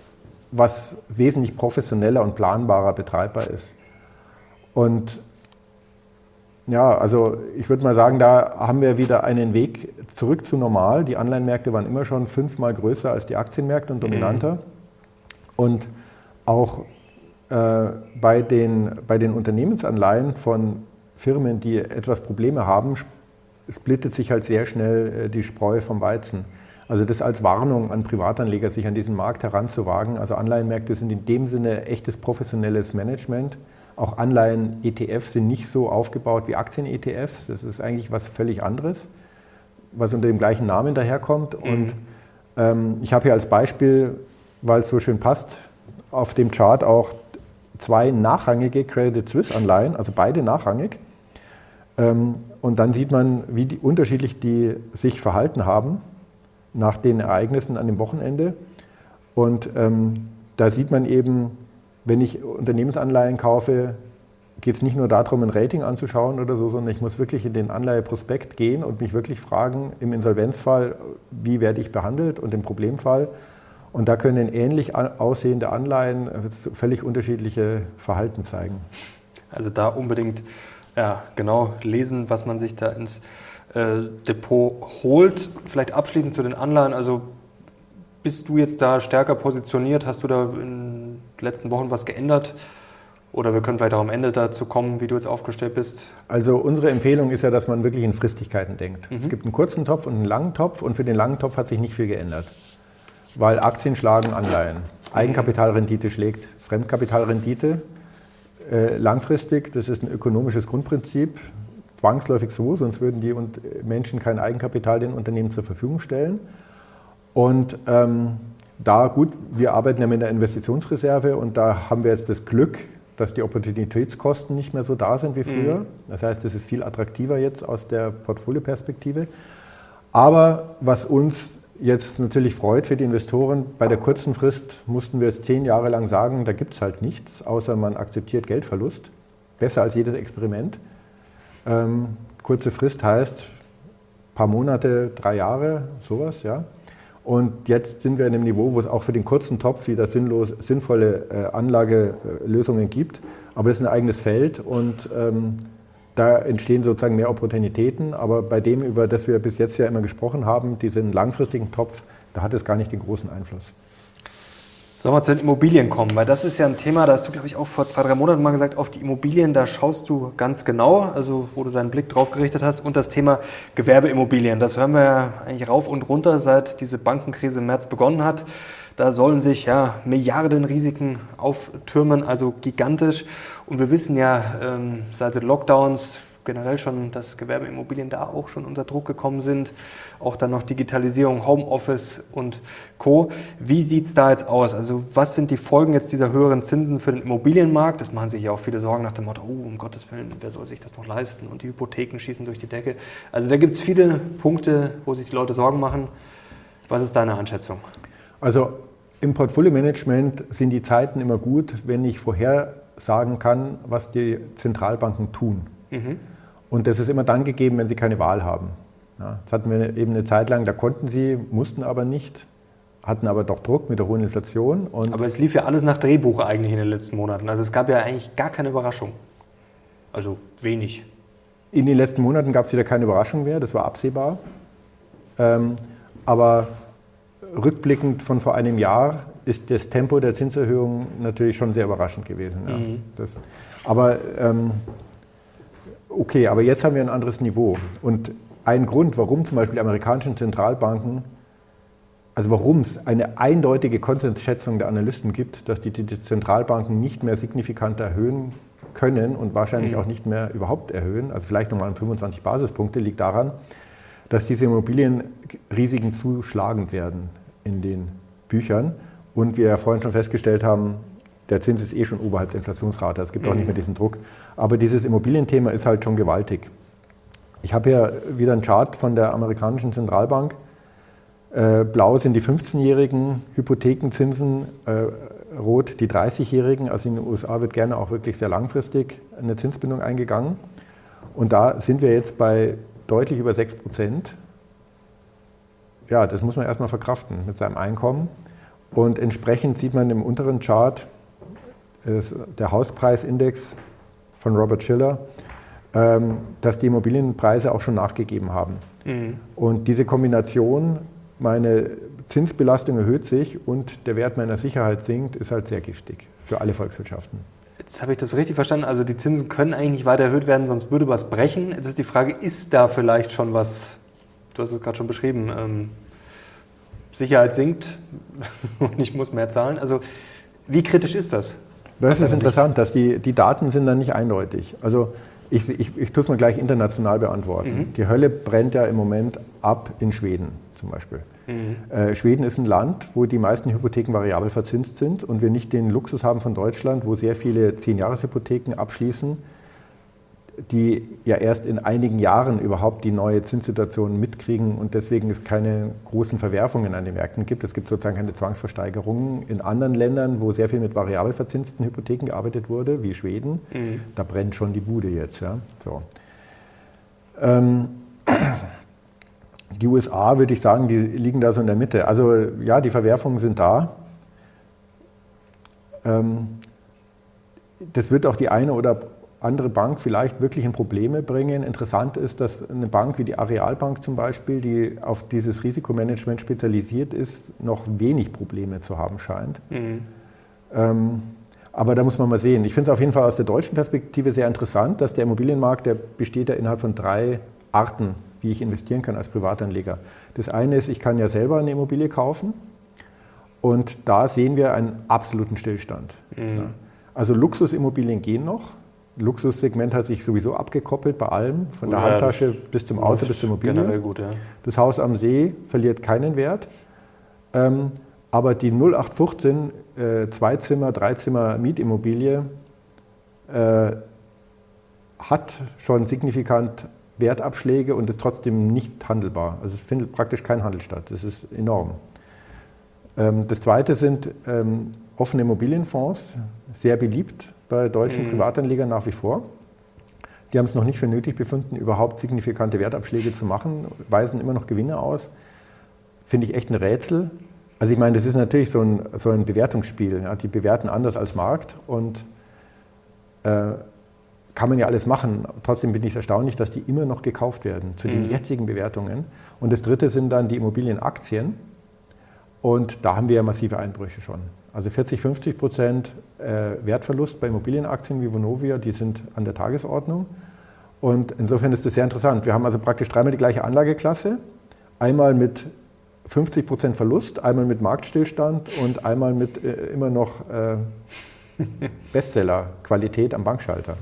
was wesentlich professioneller und planbarer betreibbar ist. Und ja, also ich würde mal sagen, da haben wir wieder einen Weg zurück zu normal. Die Anleihenmärkte waren immer schon fünfmal größer als die Aktienmärkte und dominanter. Mhm. Und auch äh, bei, den, bei den Unternehmensanleihen von Firmen, die etwas Probleme haben, splittet sich halt sehr schnell äh, die Spreu vom Weizen. Also das als Warnung an Privatanleger, sich an diesen Markt heranzuwagen. Also Anleihenmärkte sind in dem Sinne echtes professionelles Management. Auch Anleihen-ETFs sind nicht so aufgebaut wie Aktien-ETFs. Das ist eigentlich was völlig anderes, was unter dem gleichen Namen daherkommt. Mhm. Und ähm, ich habe hier als Beispiel, weil es so schön passt, auf dem Chart auch zwei nachrangige Credit Suisse-Anleihen, also beide nachrangig. Ähm, und dann sieht man, wie die, unterschiedlich die sich verhalten haben nach den Ereignissen an dem Wochenende. Und ähm, da sieht man eben, wenn ich Unternehmensanleihen kaufe, geht es nicht nur darum, ein Rating anzuschauen oder so, sondern ich muss wirklich in den Anleiheprospekt gehen und mich wirklich fragen, im Insolvenzfall, wie werde ich behandelt und im Problemfall. Und da können ähnlich aussehende Anleihen völlig unterschiedliche Verhalten zeigen. Also da unbedingt ja, genau lesen, was man sich da ins äh, Depot holt. Vielleicht abschließend zu den Anleihen. Also bist du jetzt da stärker positioniert? Hast du da in den letzten Wochen was geändert? Oder wir können vielleicht auch am Ende dazu kommen, wie du jetzt aufgestellt bist. Also unsere Empfehlung ist ja, dass man wirklich in Fristigkeiten denkt. Mhm. Es gibt einen kurzen Topf und einen langen Topf und für den langen Topf hat sich nicht viel geändert. Weil Aktien schlagen Anleihen. Eigenkapitalrendite schlägt Fremdkapitalrendite. Äh, langfristig, das ist ein ökonomisches Grundprinzip, zwangsläufig so, sonst würden die Menschen kein Eigenkapital den Unternehmen zur Verfügung stellen. Und ähm, da gut, wir arbeiten ja mit der Investitionsreserve und da haben wir jetzt das Glück, dass die Opportunitätskosten nicht mehr so da sind wie früher. Mhm. Das heißt, es ist viel attraktiver jetzt aus der Portfolioperspektive. Aber was uns jetzt natürlich freut für die Investoren, bei der kurzen Frist mussten wir jetzt zehn Jahre lang sagen, da gibt es halt nichts, außer man akzeptiert Geldverlust. Besser als jedes Experiment. Ähm, kurze Frist heißt paar Monate, drei Jahre, sowas, ja. Und jetzt sind wir in einem Niveau, wo es auch für den kurzen Topf wieder sinnlos, sinnvolle äh, Anlagelösungen gibt. Aber es ist ein eigenes Feld und ähm, da entstehen sozusagen mehr Opportunitäten. Aber bei dem, über das wir bis jetzt ja immer gesprochen haben, diesen langfristigen Topf, da hat es gar nicht den großen Einfluss. Sollen wir zu den Immobilien kommen? Weil das ist ja ein Thema, da hast du, glaube ich, auch vor zwei, drei Monaten mal gesagt, auf die Immobilien, da schaust du ganz genau, also wo du deinen Blick drauf gerichtet hast. Und das Thema Gewerbeimmobilien, das hören wir ja eigentlich rauf und runter, seit diese Bankenkrise im März begonnen hat. Da sollen sich ja Milliardenrisiken auftürmen, also gigantisch. Und wir wissen ja, ähm, seit den Lockdowns, generell schon, dass Gewerbeimmobilien da auch schon unter Druck gekommen sind. Auch dann noch Digitalisierung, Homeoffice und Co. Wie sieht es da jetzt aus? Also was sind die Folgen jetzt dieser höheren Zinsen für den Immobilienmarkt? Das machen sich ja auch viele Sorgen nach dem Motto, oh, um Gottes Willen, wer soll sich das noch leisten? Und die Hypotheken schießen durch die Decke. Also da gibt es viele Punkte, wo sich die Leute Sorgen machen. Was ist deine Einschätzung? Also im Portfolio-Management sind die Zeiten immer gut, wenn ich vorhersagen kann, was die Zentralbanken tun. Mhm. Und das ist immer dann gegeben, wenn sie keine Wahl haben. Ja, jetzt hatten wir eben eine Zeit lang, da konnten sie, mussten aber nicht, hatten aber doch Druck mit der hohen Inflation. aber es lief ja alles nach Drehbuch eigentlich in den letzten Monaten. Also es gab ja eigentlich gar keine Überraschung. Also wenig. In den letzten Monaten gab es wieder keine Überraschung mehr, das war absehbar. Ähm, aber rückblickend von vor einem Jahr ist das Tempo der Zinserhöhung natürlich schon sehr überraschend gewesen. Ja. Mhm. Das, aber ähm, Okay, aber jetzt haben wir ein anderes Niveau. Und ein Grund, warum zum Beispiel die amerikanischen Zentralbanken, also warum es eine eindeutige Konsensschätzung der Analysten gibt, dass die, die Zentralbanken nicht mehr signifikant erhöhen können und wahrscheinlich mhm. auch nicht mehr überhaupt erhöhen, also vielleicht nochmal um 25 Basispunkte, liegt daran, dass diese Immobilienrisiken zu schlagend werden in den Büchern. Und wir ja vorhin schon festgestellt haben, der Zins ist eh schon oberhalb der Inflationsrate, es gibt mhm. auch nicht mehr mhm. diesen Druck. Aber dieses Immobilienthema ist halt schon gewaltig. Ich habe hier wieder einen Chart von der amerikanischen Zentralbank. Äh, blau sind die 15-jährigen Hypothekenzinsen, äh, rot die 30-jährigen. Also in den USA wird gerne auch wirklich sehr langfristig eine Zinsbindung eingegangen. Und da sind wir jetzt bei deutlich über 6 Prozent. Ja, das muss man erstmal verkraften mit seinem Einkommen. Und entsprechend sieht man im unteren Chart, ist der Hauspreisindex von Robert Schiller, ähm, dass die Immobilienpreise auch schon nachgegeben haben. Mhm. Und diese Kombination, meine Zinsbelastung erhöht sich und der Wert meiner Sicherheit sinkt, ist halt sehr giftig für alle Volkswirtschaften. Jetzt habe ich das richtig verstanden. Also die Zinsen können eigentlich nicht weiter erhöht werden, sonst würde was brechen. Jetzt ist die Frage, ist da vielleicht schon was, du hast es gerade schon beschrieben, ähm, Sicherheit sinkt und ich muss mehr zahlen. Also wie kritisch ist das? Das ist interessant, dass die, die Daten sind dann nicht eindeutig. Also ich, ich, ich tue es mal gleich international beantworten. Mhm. Die Hölle brennt ja im Moment ab in Schweden zum Beispiel. Mhm. Äh, Schweden ist ein Land, wo die meisten Hypotheken variabel verzinst sind und wir nicht den Luxus haben von Deutschland, wo sehr viele Zehn-Jahres-Hypotheken abschließen die ja erst in einigen Jahren überhaupt die neue Zinssituation mitkriegen und deswegen es keine großen Verwerfungen an den Märkten gibt. Es gibt sozusagen keine Zwangsversteigerungen. In anderen Ländern, wo sehr viel mit variabel verzinsten Hypotheken gearbeitet wurde, wie Schweden, mhm. da brennt schon die Bude jetzt. Ja? So. Ähm, die USA, würde ich sagen, die liegen da so in der Mitte. Also ja, die Verwerfungen sind da. Ähm, das wird auch die eine oder andere Bank vielleicht wirklich in Probleme bringen. Interessant ist, dass eine Bank wie die Arealbank zum Beispiel, die auf dieses Risikomanagement spezialisiert ist, noch wenig Probleme zu haben scheint. Mhm. Ähm, aber da muss man mal sehen. Ich finde es auf jeden Fall aus der deutschen Perspektive sehr interessant, dass der Immobilienmarkt, der besteht ja innerhalb von drei Arten, wie ich investieren kann als Privatanleger. Das eine ist, ich kann ja selber eine Immobilie kaufen und da sehen wir einen absoluten Stillstand. Mhm. Also Luxusimmobilien gehen noch, Luxussegment hat sich sowieso abgekoppelt bei allem, von der Handtasche bis zum Auto, bis zur Immobilie. Gut, ja. Das Haus am See verliert keinen Wert. Ähm, aber die 0815 äh, Zweizimmer, Dreizimmer Mietimmobilie äh, hat schon signifikant Wertabschläge und ist trotzdem nicht handelbar. Also es findet praktisch kein Handel statt. Das ist enorm. Ähm, das zweite sind ähm, offene Immobilienfonds, sehr beliebt bei deutschen mhm. Privatanlegern nach wie vor. Die haben es noch nicht für nötig befunden, überhaupt signifikante Wertabschläge zu machen, weisen immer noch Gewinne aus. Finde ich echt ein Rätsel. Also ich meine, das ist natürlich so ein, so ein Bewertungsspiel. Ja. Die bewerten anders als Markt und äh, kann man ja alles machen. Trotzdem bin ich erstaunlich, dass die immer noch gekauft werden zu den mhm. jetzigen Bewertungen. Und das dritte sind dann die Immobilienaktien. Und da haben wir ja massive Einbrüche schon. Also 40, 50 Prozent äh, Wertverlust bei Immobilienaktien wie Vonovia, die sind an der Tagesordnung. Und insofern ist das sehr interessant. Wir haben also praktisch dreimal die gleiche Anlageklasse. Einmal mit 50 Prozent Verlust, einmal mit Marktstillstand und einmal mit äh, immer noch äh, Bestseller-Qualität am Bankschalter.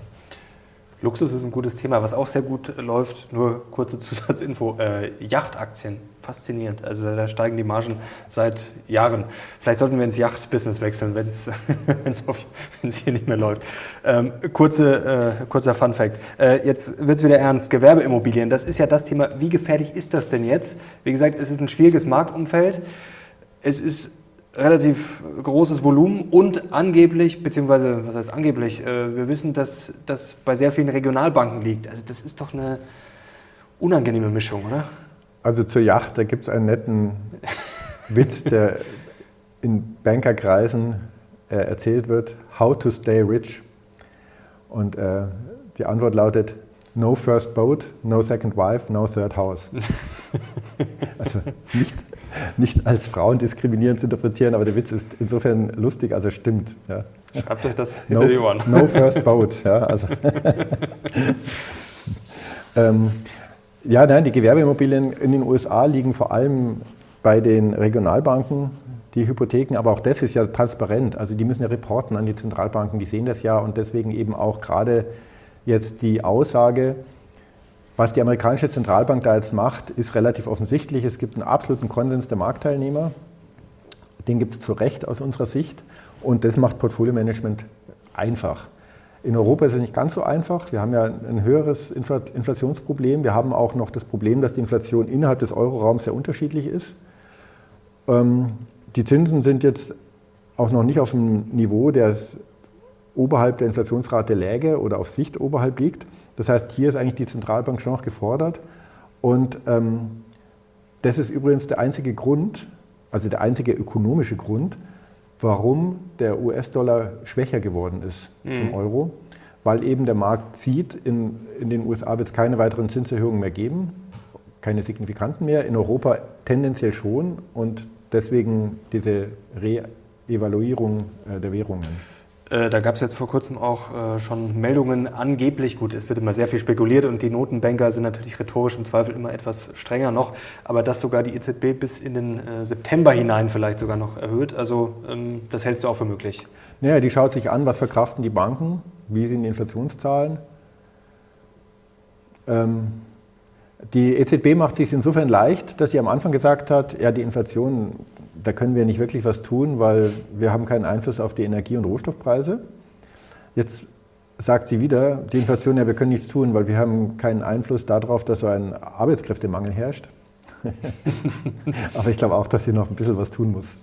Luxus ist ein gutes Thema. Was auch sehr gut läuft, nur kurze Zusatzinfo, äh, Yachtaktien. Faszinierend. Also da steigen die Margen seit Jahren. Vielleicht sollten wir ins Yachtbusiness wechseln, wenn es hier nicht mehr läuft. Ähm, kurze, äh, kurzer Fun Fact. Äh, jetzt wird es wieder ernst. Gewerbeimmobilien, das ist ja das Thema. Wie gefährlich ist das denn jetzt? Wie gesagt, es ist ein schwieriges Marktumfeld. Es ist relativ großes Volumen und angeblich, beziehungsweise was heißt angeblich, äh, wir wissen, dass das bei sehr vielen Regionalbanken liegt. Also das ist doch eine unangenehme Mischung, oder? Also zur Yacht, da gibt es einen netten Witz, der in Bankerkreisen äh, erzählt wird, How to stay rich. Und äh, die Antwort lautet, No first boat, no second wife, no third house. also nicht nicht als Frauen diskriminierend zu interpretieren, aber der Witz ist insofern lustig, also stimmt. Ja. Schreibt euch das hinter no, die Ohren. No first boat. Ja, also. ähm, ja, nein, die Gewerbeimmobilien in den USA liegen vor allem bei den Regionalbanken, die Hypotheken, aber auch das ist ja transparent. Also die müssen ja reporten an die Zentralbanken, die sehen das ja und deswegen eben auch gerade jetzt die Aussage, was die amerikanische Zentralbank da jetzt macht, ist relativ offensichtlich. Es gibt einen absoluten Konsens der Marktteilnehmer. Den gibt es zu Recht aus unserer Sicht. Und das macht Portfolio-Management einfach. In Europa ist es nicht ganz so einfach. Wir haben ja ein höheres Inflationsproblem. Wir haben auch noch das Problem, dass die Inflation innerhalb des Euroraums sehr unterschiedlich ist. Ähm, die Zinsen sind jetzt auch noch nicht auf einem Niveau, das oberhalb der Inflationsrate läge oder auf Sicht oberhalb liegt. Das heißt, hier ist eigentlich die Zentralbank schon noch gefordert. Und ähm, das ist übrigens der einzige Grund, also der einzige ökonomische Grund, warum der US-Dollar schwächer geworden ist mhm. zum Euro, weil eben der Markt sieht, in, in den USA wird es keine weiteren Zinserhöhungen mehr geben, keine signifikanten mehr, in Europa tendenziell schon und deswegen diese Re-Evaluierung äh, der Währungen. Äh, da gab es jetzt vor kurzem auch äh, schon Meldungen angeblich, gut, es wird immer sehr viel spekuliert und die Notenbanker sind natürlich rhetorisch im Zweifel immer etwas strenger noch, aber dass sogar die EZB bis in den äh, September hinein vielleicht sogar noch erhöht, also ähm, das hältst du auch für möglich? Naja, die schaut sich an, was verkraften die Banken, wie sind die Inflationszahlen. Ähm, die EZB macht sich insofern leicht, dass sie am Anfang gesagt hat, ja, die Inflation da können wir nicht wirklich was tun, weil wir haben keinen Einfluss auf die Energie- und Rohstoffpreise. Jetzt sagt sie wieder, die Inflation, ja, wir können nichts tun, weil wir haben keinen Einfluss darauf, dass so ein Arbeitskräftemangel herrscht. Aber ich glaube auch, dass sie noch ein bisschen was tun muss.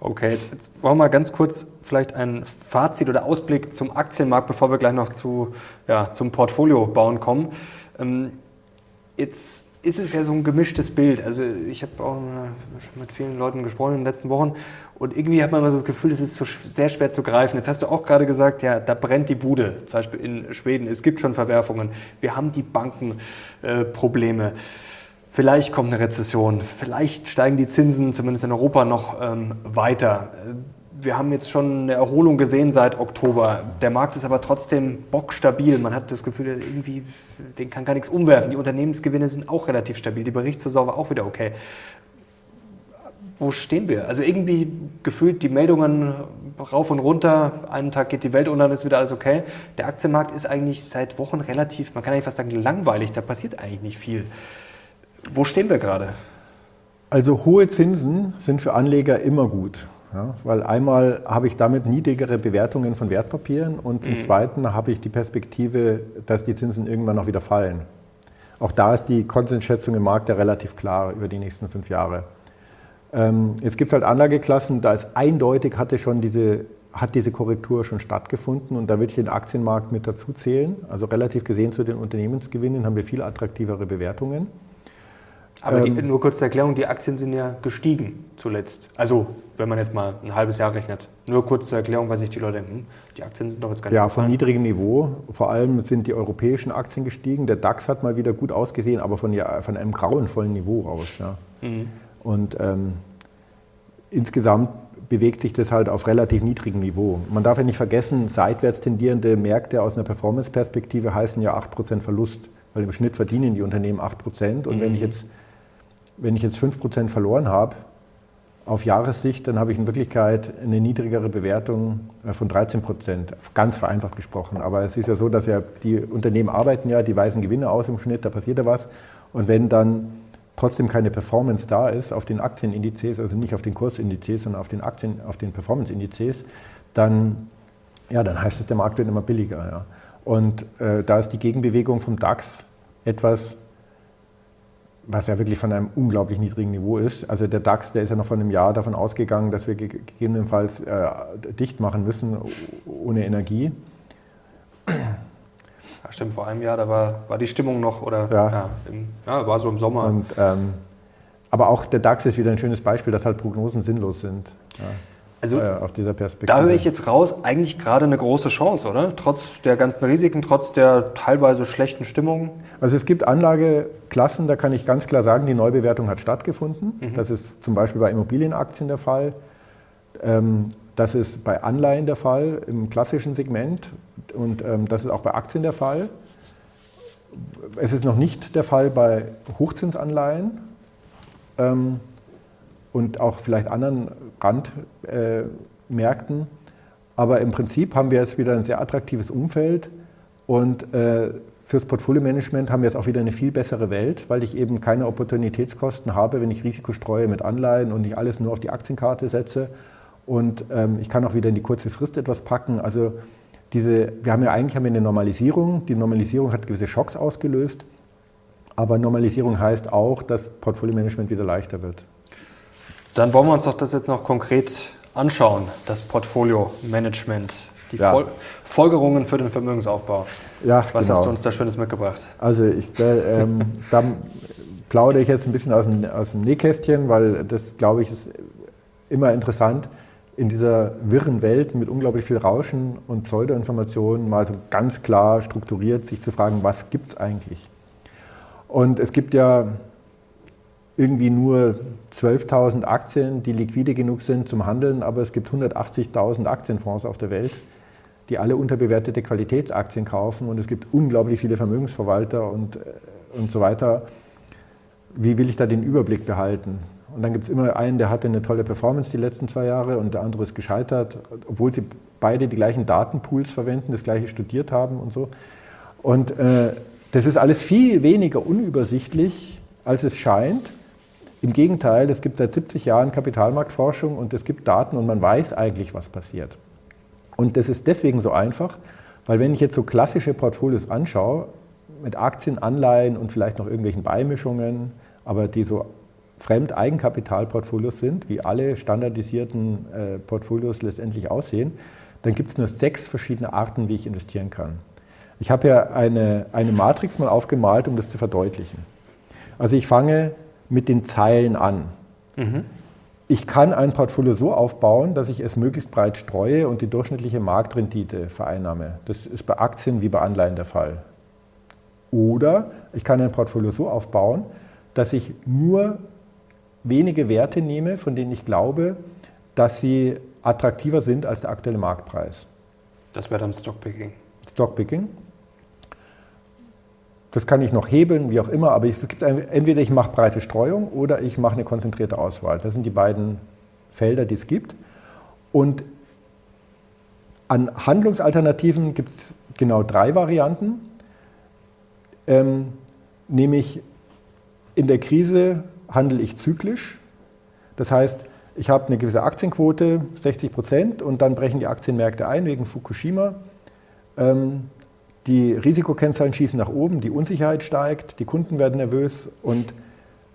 Okay, jetzt wollen wir mal ganz kurz vielleicht ein Fazit oder Ausblick zum Aktienmarkt, bevor wir gleich noch zu, ja, zum Portfolio bauen kommen. Ähm, jetzt ist es ja so ein gemischtes Bild. Also ich habe auch mit vielen Leuten gesprochen in den letzten Wochen und irgendwie hat man immer so das Gefühl, es ist so sehr schwer zu greifen. Jetzt hast du auch gerade gesagt, ja, da brennt die Bude, zum Beispiel in Schweden. Es gibt schon Verwerfungen. Wir haben die Bankenprobleme. Äh, vielleicht kommt eine Rezession, vielleicht steigen die Zinsen, zumindest in Europa, noch ähm, weiter wir haben jetzt schon eine Erholung gesehen seit Oktober. Der Markt ist aber trotzdem bockstabil. Man hat das Gefühl, irgendwie, den kann gar nichts umwerfen. Die Unternehmensgewinne sind auch relativ stabil. Die Berichtssaison war auch wieder okay. Wo stehen wir? Also irgendwie gefühlt die Meldungen rauf und runter. Einen Tag geht die Welt unter, dann ist wieder alles okay. Der Aktienmarkt ist eigentlich seit Wochen relativ, man kann eigentlich fast sagen, langweilig. Da passiert eigentlich nicht viel. Wo stehen wir gerade? Also hohe Zinsen sind für Anleger immer gut. Ja, weil einmal habe ich damit niedrigere Bewertungen von Wertpapieren und zum mhm. Zweiten habe ich die Perspektive, dass die Zinsen irgendwann auch wieder fallen. Auch da ist die Konsensschätzung im Markt ja relativ klar über die nächsten fünf Jahre. Ähm, jetzt gibt es halt Anlageklassen, da ist eindeutig, hatte schon diese, hat diese Korrektur schon stattgefunden und da würde ich den Aktienmarkt mit dazu zählen. Also relativ gesehen zu den Unternehmensgewinnen haben wir viel attraktivere Bewertungen. Aber die, ähm, nur kurz zur Erklärung, die Aktien sind ja gestiegen zuletzt. Also, wenn man jetzt mal ein halbes Jahr rechnet. Nur kurz zur Erklärung, weil sich die Leute denken, die Aktien sind doch jetzt gar nicht Ja, von niedrigem Niveau. Vor allem sind die europäischen Aktien gestiegen. Der DAX hat mal wieder gut ausgesehen, aber von, von einem grauenvollen Niveau aus. Ja. Mhm. Und ähm, insgesamt bewegt sich das halt auf relativ niedrigem Niveau. Man darf ja nicht vergessen, seitwärts tendierende Märkte aus einer Performance-Perspektive heißen ja 8% Verlust, weil im Schnitt verdienen die Unternehmen 8%. Und mhm. wenn ich jetzt wenn ich jetzt 5% verloren habe, auf Jahressicht, dann habe ich in Wirklichkeit eine niedrigere Bewertung äh, von 13% ganz vereinfacht gesprochen. Aber es ist ja so, dass ja die Unternehmen arbeiten ja, die weisen Gewinne aus im Schnitt, da passiert ja was. Und wenn dann trotzdem keine Performance da ist auf den Aktienindizes, also nicht auf den Kursindizes, sondern auf den Aktien, auf den Performance-Indizes, dann, ja, dann heißt es, der Markt wird immer billiger. Ja. Und äh, da ist die Gegenbewegung vom DAX etwas was ja wirklich von einem unglaublich niedrigen Niveau ist. Also der DAX, der ist ja noch vor einem Jahr davon ausgegangen, dass wir gegebenenfalls äh, dicht machen müssen ohne Energie. Ja, stimmt, vor einem Jahr, da war, war die Stimmung noch, oder ja. Ja, im, ja war so im Sommer. Und, ähm, aber auch der DAX ist wieder ein schönes Beispiel, dass halt Prognosen sinnlos sind. Ja. Also äh, auf dieser Perspektive. Da höre ich jetzt raus, eigentlich gerade eine große Chance, oder? Trotz der ganzen Risiken, trotz der teilweise schlechten Stimmung. Also es gibt Anlageklassen, da kann ich ganz klar sagen, die Neubewertung hat stattgefunden. Mhm. Das ist zum Beispiel bei Immobilienaktien der Fall. Ähm, das ist bei Anleihen der Fall im klassischen Segment und ähm, das ist auch bei Aktien der Fall. Es ist noch nicht der Fall bei Hochzinsanleihen. Ähm, und auch vielleicht anderen Randmärkten. Äh, Aber im Prinzip haben wir jetzt wieder ein sehr attraktives Umfeld und äh, fürs Portfolio-Management haben wir jetzt auch wieder eine viel bessere Welt, weil ich eben keine Opportunitätskosten habe, wenn ich Risiko streue mit Anleihen und nicht alles nur auf die Aktienkarte setze. Und ähm, ich kann auch wieder in die kurze Frist etwas packen. Also diese, wir haben ja eigentlich haben wir eine Normalisierung. Die Normalisierung hat gewisse Schocks ausgelöst. Aber Normalisierung heißt auch, dass Portfolio-Management wieder leichter wird. Dann wollen wir uns doch das jetzt noch konkret anschauen, das Portfolio-Management, die ja. Fol Folgerungen für den Vermögensaufbau. Ja, Was genau. hast du uns da Schönes mitgebracht? Also ich, da, ähm, da plaudere ich jetzt ein bisschen aus dem, aus dem Nähkästchen, weil das, glaube ich, ist immer interessant, in dieser wirren Welt mit unglaublich viel Rauschen und Pseudoinformationen mal so ganz klar strukturiert sich zu fragen, was gibt es eigentlich? Und es gibt ja irgendwie nur 12.000 Aktien, die liquide genug sind zum Handeln, aber es gibt 180.000 Aktienfonds auf der Welt, die alle unterbewertete Qualitätsaktien kaufen und es gibt unglaublich viele Vermögensverwalter und, äh, und so weiter. Wie will ich da den Überblick behalten? Und dann gibt es immer einen, der hatte eine tolle Performance die letzten zwei Jahre und der andere ist gescheitert, obwohl sie beide die gleichen Datenpools verwenden, das gleiche studiert haben und so. Und äh, das ist alles viel weniger unübersichtlich, als es scheint. Im Gegenteil, es gibt seit 70 Jahren Kapitalmarktforschung und es gibt Daten und man weiß eigentlich, was passiert. Und das ist deswegen so einfach, weil wenn ich jetzt so klassische Portfolios anschaue, mit Aktien, Anleihen und vielleicht noch irgendwelchen Beimischungen, aber die so Fremdeigenkapitalportfolios sind, wie alle standardisierten äh, Portfolios letztendlich aussehen, dann gibt es nur sechs verschiedene Arten, wie ich investieren kann. Ich habe ja eine, eine Matrix mal aufgemalt, um das zu verdeutlichen. Also ich fange mit den Zeilen an. Mhm. Ich kann ein Portfolio so aufbauen, dass ich es möglichst breit streue und die durchschnittliche Marktrendite vereinnahme. Das ist bei Aktien wie bei Anleihen der Fall. Oder ich kann ein Portfolio so aufbauen, dass ich nur wenige Werte nehme, von denen ich glaube, dass sie attraktiver sind als der aktuelle Marktpreis. Das wäre dann Stockpicking. Stockpicking. Das kann ich noch hebeln, wie auch immer, aber es gibt entweder ich mache breite Streuung oder ich mache eine konzentrierte Auswahl. Das sind die beiden Felder, die es gibt. Und an Handlungsalternativen gibt es genau drei Varianten. Ähm, nämlich in der Krise handle ich zyklisch. Das heißt, ich habe eine gewisse Aktienquote, 60 Prozent, und dann brechen die Aktienmärkte ein wegen Fukushima. Ähm, die Risikokennzahlen schießen nach oben, die Unsicherheit steigt, die Kunden werden nervös und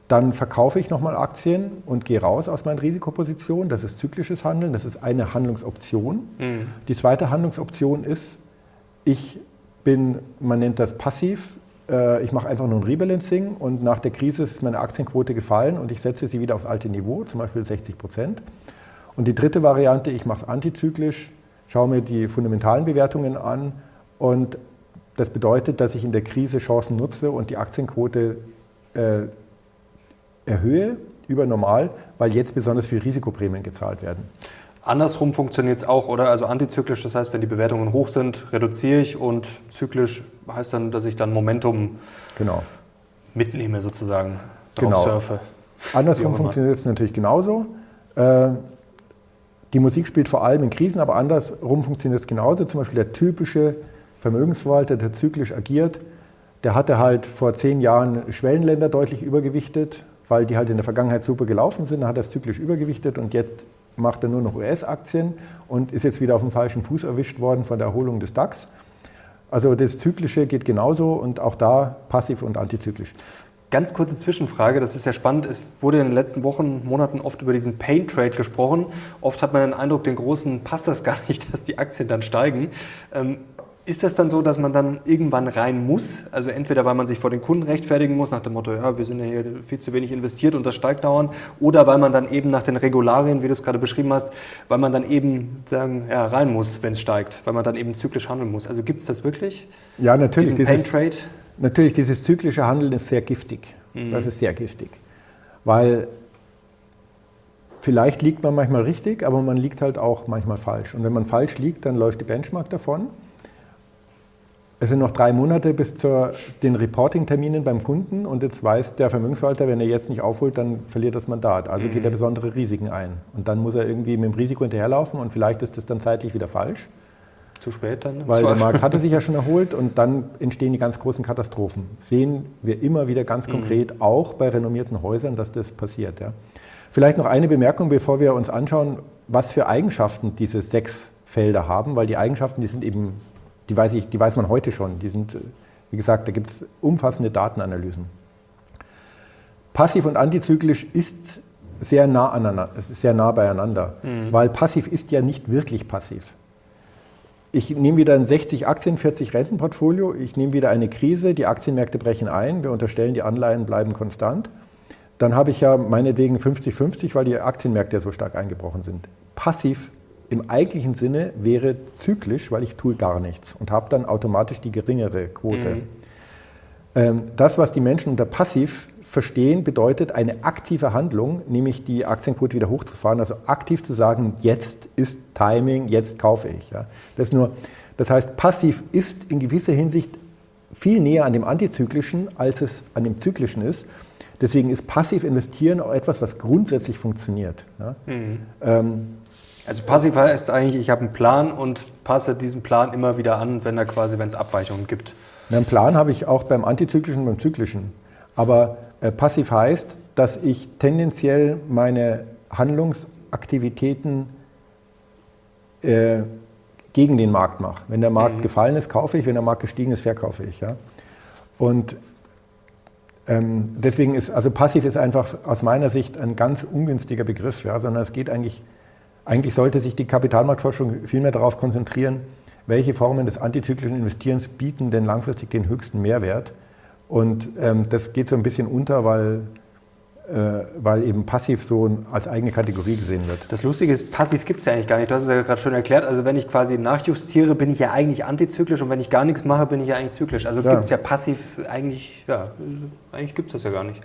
dann verkaufe ich nochmal Aktien und gehe raus aus meinen Risikopositionen. Das ist zyklisches Handeln, das ist eine Handlungsoption. Mhm. Die zweite Handlungsoption ist, ich bin, man nennt das passiv, äh, ich mache einfach nur ein Rebalancing und nach der Krise ist meine Aktienquote gefallen und ich setze sie wieder aufs alte Niveau, zum Beispiel 60 Prozent. Und die dritte Variante, ich mache es antizyklisch, schaue mir die fundamentalen Bewertungen an und das bedeutet, dass ich in der Krise Chancen nutze und die Aktienquote äh, erhöhe über normal, weil jetzt besonders viel Risikoprämien gezahlt werden. Andersrum funktioniert es auch, oder? Also antizyklisch, das heißt, wenn die Bewertungen hoch sind, reduziere ich und zyklisch heißt dann, dass ich dann Momentum genau. mitnehme sozusagen, drauf genau. surfe. Andersrum funktioniert es natürlich genauso. Äh, die Musik spielt vor allem in Krisen, aber andersrum funktioniert es genauso. Zum Beispiel der typische Vermögensverwalter, der zyklisch agiert, der hatte halt vor zehn Jahren Schwellenländer deutlich übergewichtet, weil die halt in der Vergangenheit super gelaufen sind. Dann hat er es zyklisch übergewichtet und jetzt macht er nur noch US-Aktien und ist jetzt wieder auf dem falschen Fuß erwischt worden von der Erholung des DAX. Also das Zyklische geht genauso und auch da passiv und antizyklisch. Ganz kurze Zwischenfrage, das ist ja spannend. Es wurde in den letzten Wochen, Monaten oft über diesen Pain Trade gesprochen. Oft hat man den Eindruck, den Großen passt das gar nicht, dass die Aktien dann steigen. Ähm, ist das dann so, dass man dann irgendwann rein muss? Also entweder weil man sich vor den Kunden rechtfertigen muss, nach dem Motto, ja, wir sind ja hier viel zu wenig investiert und das steigt dauernd, oder weil man dann eben nach den Regularien, wie du es gerade beschrieben hast, weil man dann eben sagen, ja, rein muss, wenn es steigt, weil man dann eben zyklisch handeln muss. Also gibt es das wirklich? Ja, natürlich. Dieses, Trade? Natürlich, dieses zyklische Handeln ist sehr giftig. Mhm. Das ist sehr giftig. Weil vielleicht liegt man manchmal richtig, aber man liegt halt auch manchmal falsch. Und wenn man falsch liegt, dann läuft die Benchmark davon. Es sind noch drei Monate bis zu den Reporting-Terminen beim Kunden und jetzt weiß der Vermögensverwalter, wenn er jetzt nicht aufholt, dann verliert das Mandat. Also mhm. geht er besondere Risiken ein. Und dann muss er irgendwie mit dem Risiko hinterherlaufen und vielleicht ist das dann zeitlich wieder falsch. Zu spät dann? Weil der Markt hatte sich ja schon erholt und dann entstehen die ganz großen Katastrophen. Sehen wir immer wieder ganz mhm. konkret, mhm. auch bei renommierten Häusern, dass das passiert. Ja. Vielleicht noch eine Bemerkung, bevor wir uns anschauen, was für Eigenschaften diese sechs Felder haben, weil die Eigenschaften, die sind eben die weiß, ich, die weiß man heute schon. Die sind, wie gesagt, da gibt es umfassende Datenanalysen. Passiv und antizyklisch ist sehr nah, aneinander, sehr nah beieinander, mhm. weil passiv ist ja nicht wirklich passiv. Ich nehme wieder ein 60 Aktien, 40 Rentenportfolio, ich nehme wieder eine Krise, die Aktienmärkte brechen ein, wir unterstellen, die Anleihen bleiben konstant. Dann habe ich ja meinetwegen 50-50, weil die Aktienmärkte ja so stark eingebrochen sind. Passiv im eigentlichen Sinne wäre zyklisch, weil ich tue gar nichts und habe dann automatisch die geringere Quote. Mhm. Ähm, das, was die Menschen unter passiv verstehen, bedeutet eine aktive Handlung, nämlich die Aktienquote wieder hochzufahren, also aktiv zu sagen, jetzt ist Timing, jetzt kaufe ich. Ja. Das, nur, das heißt, passiv ist in gewisser Hinsicht viel näher an dem Antizyklischen, als es an dem Zyklischen ist. Deswegen ist passiv investieren auch etwas, was grundsätzlich funktioniert. Ja. Mhm. Ähm, also passiv heißt eigentlich, ich habe einen Plan und passe diesen Plan immer wieder an, wenn er quasi, wenn es Abweichungen gibt. Einen Plan habe ich auch beim Antizyklischen und beim Zyklischen. Aber äh, passiv heißt, dass ich tendenziell meine Handlungsaktivitäten äh, gegen den Markt mache. Wenn der Markt mhm. gefallen ist, kaufe ich, wenn der Markt gestiegen ist, verkaufe ich. Ja? Und ähm, deswegen ist, also passiv ist einfach aus meiner Sicht ein ganz ungünstiger Begriff, ja? sondern es geht eigentlich, eigentlich sollte sich die Kapitalmarktforschung viel mehr darauf konzentrieren, welche Formen des antizyklischen Investierens bieten denn langfristig den höchsten Mehrwert. Und ähm, das geht so ein bisschen unter, weil, äh, weil eben passiv so als eigene Kategorie gesehen wird. Das Lustige ist, passiv gibt es ja eigentlich gar nicht. Du hast es ja gerade schon erklärt. Also wenn ich quasi nachjustiere, bin ich ja eigentlich antizyklisch und wenn ich gar nichts mache, bin ich ja eigentlich zyklisch. Also ja. gibt es ja passiv eigentlich, ja, eigentlich gibt es das ja gar nicht,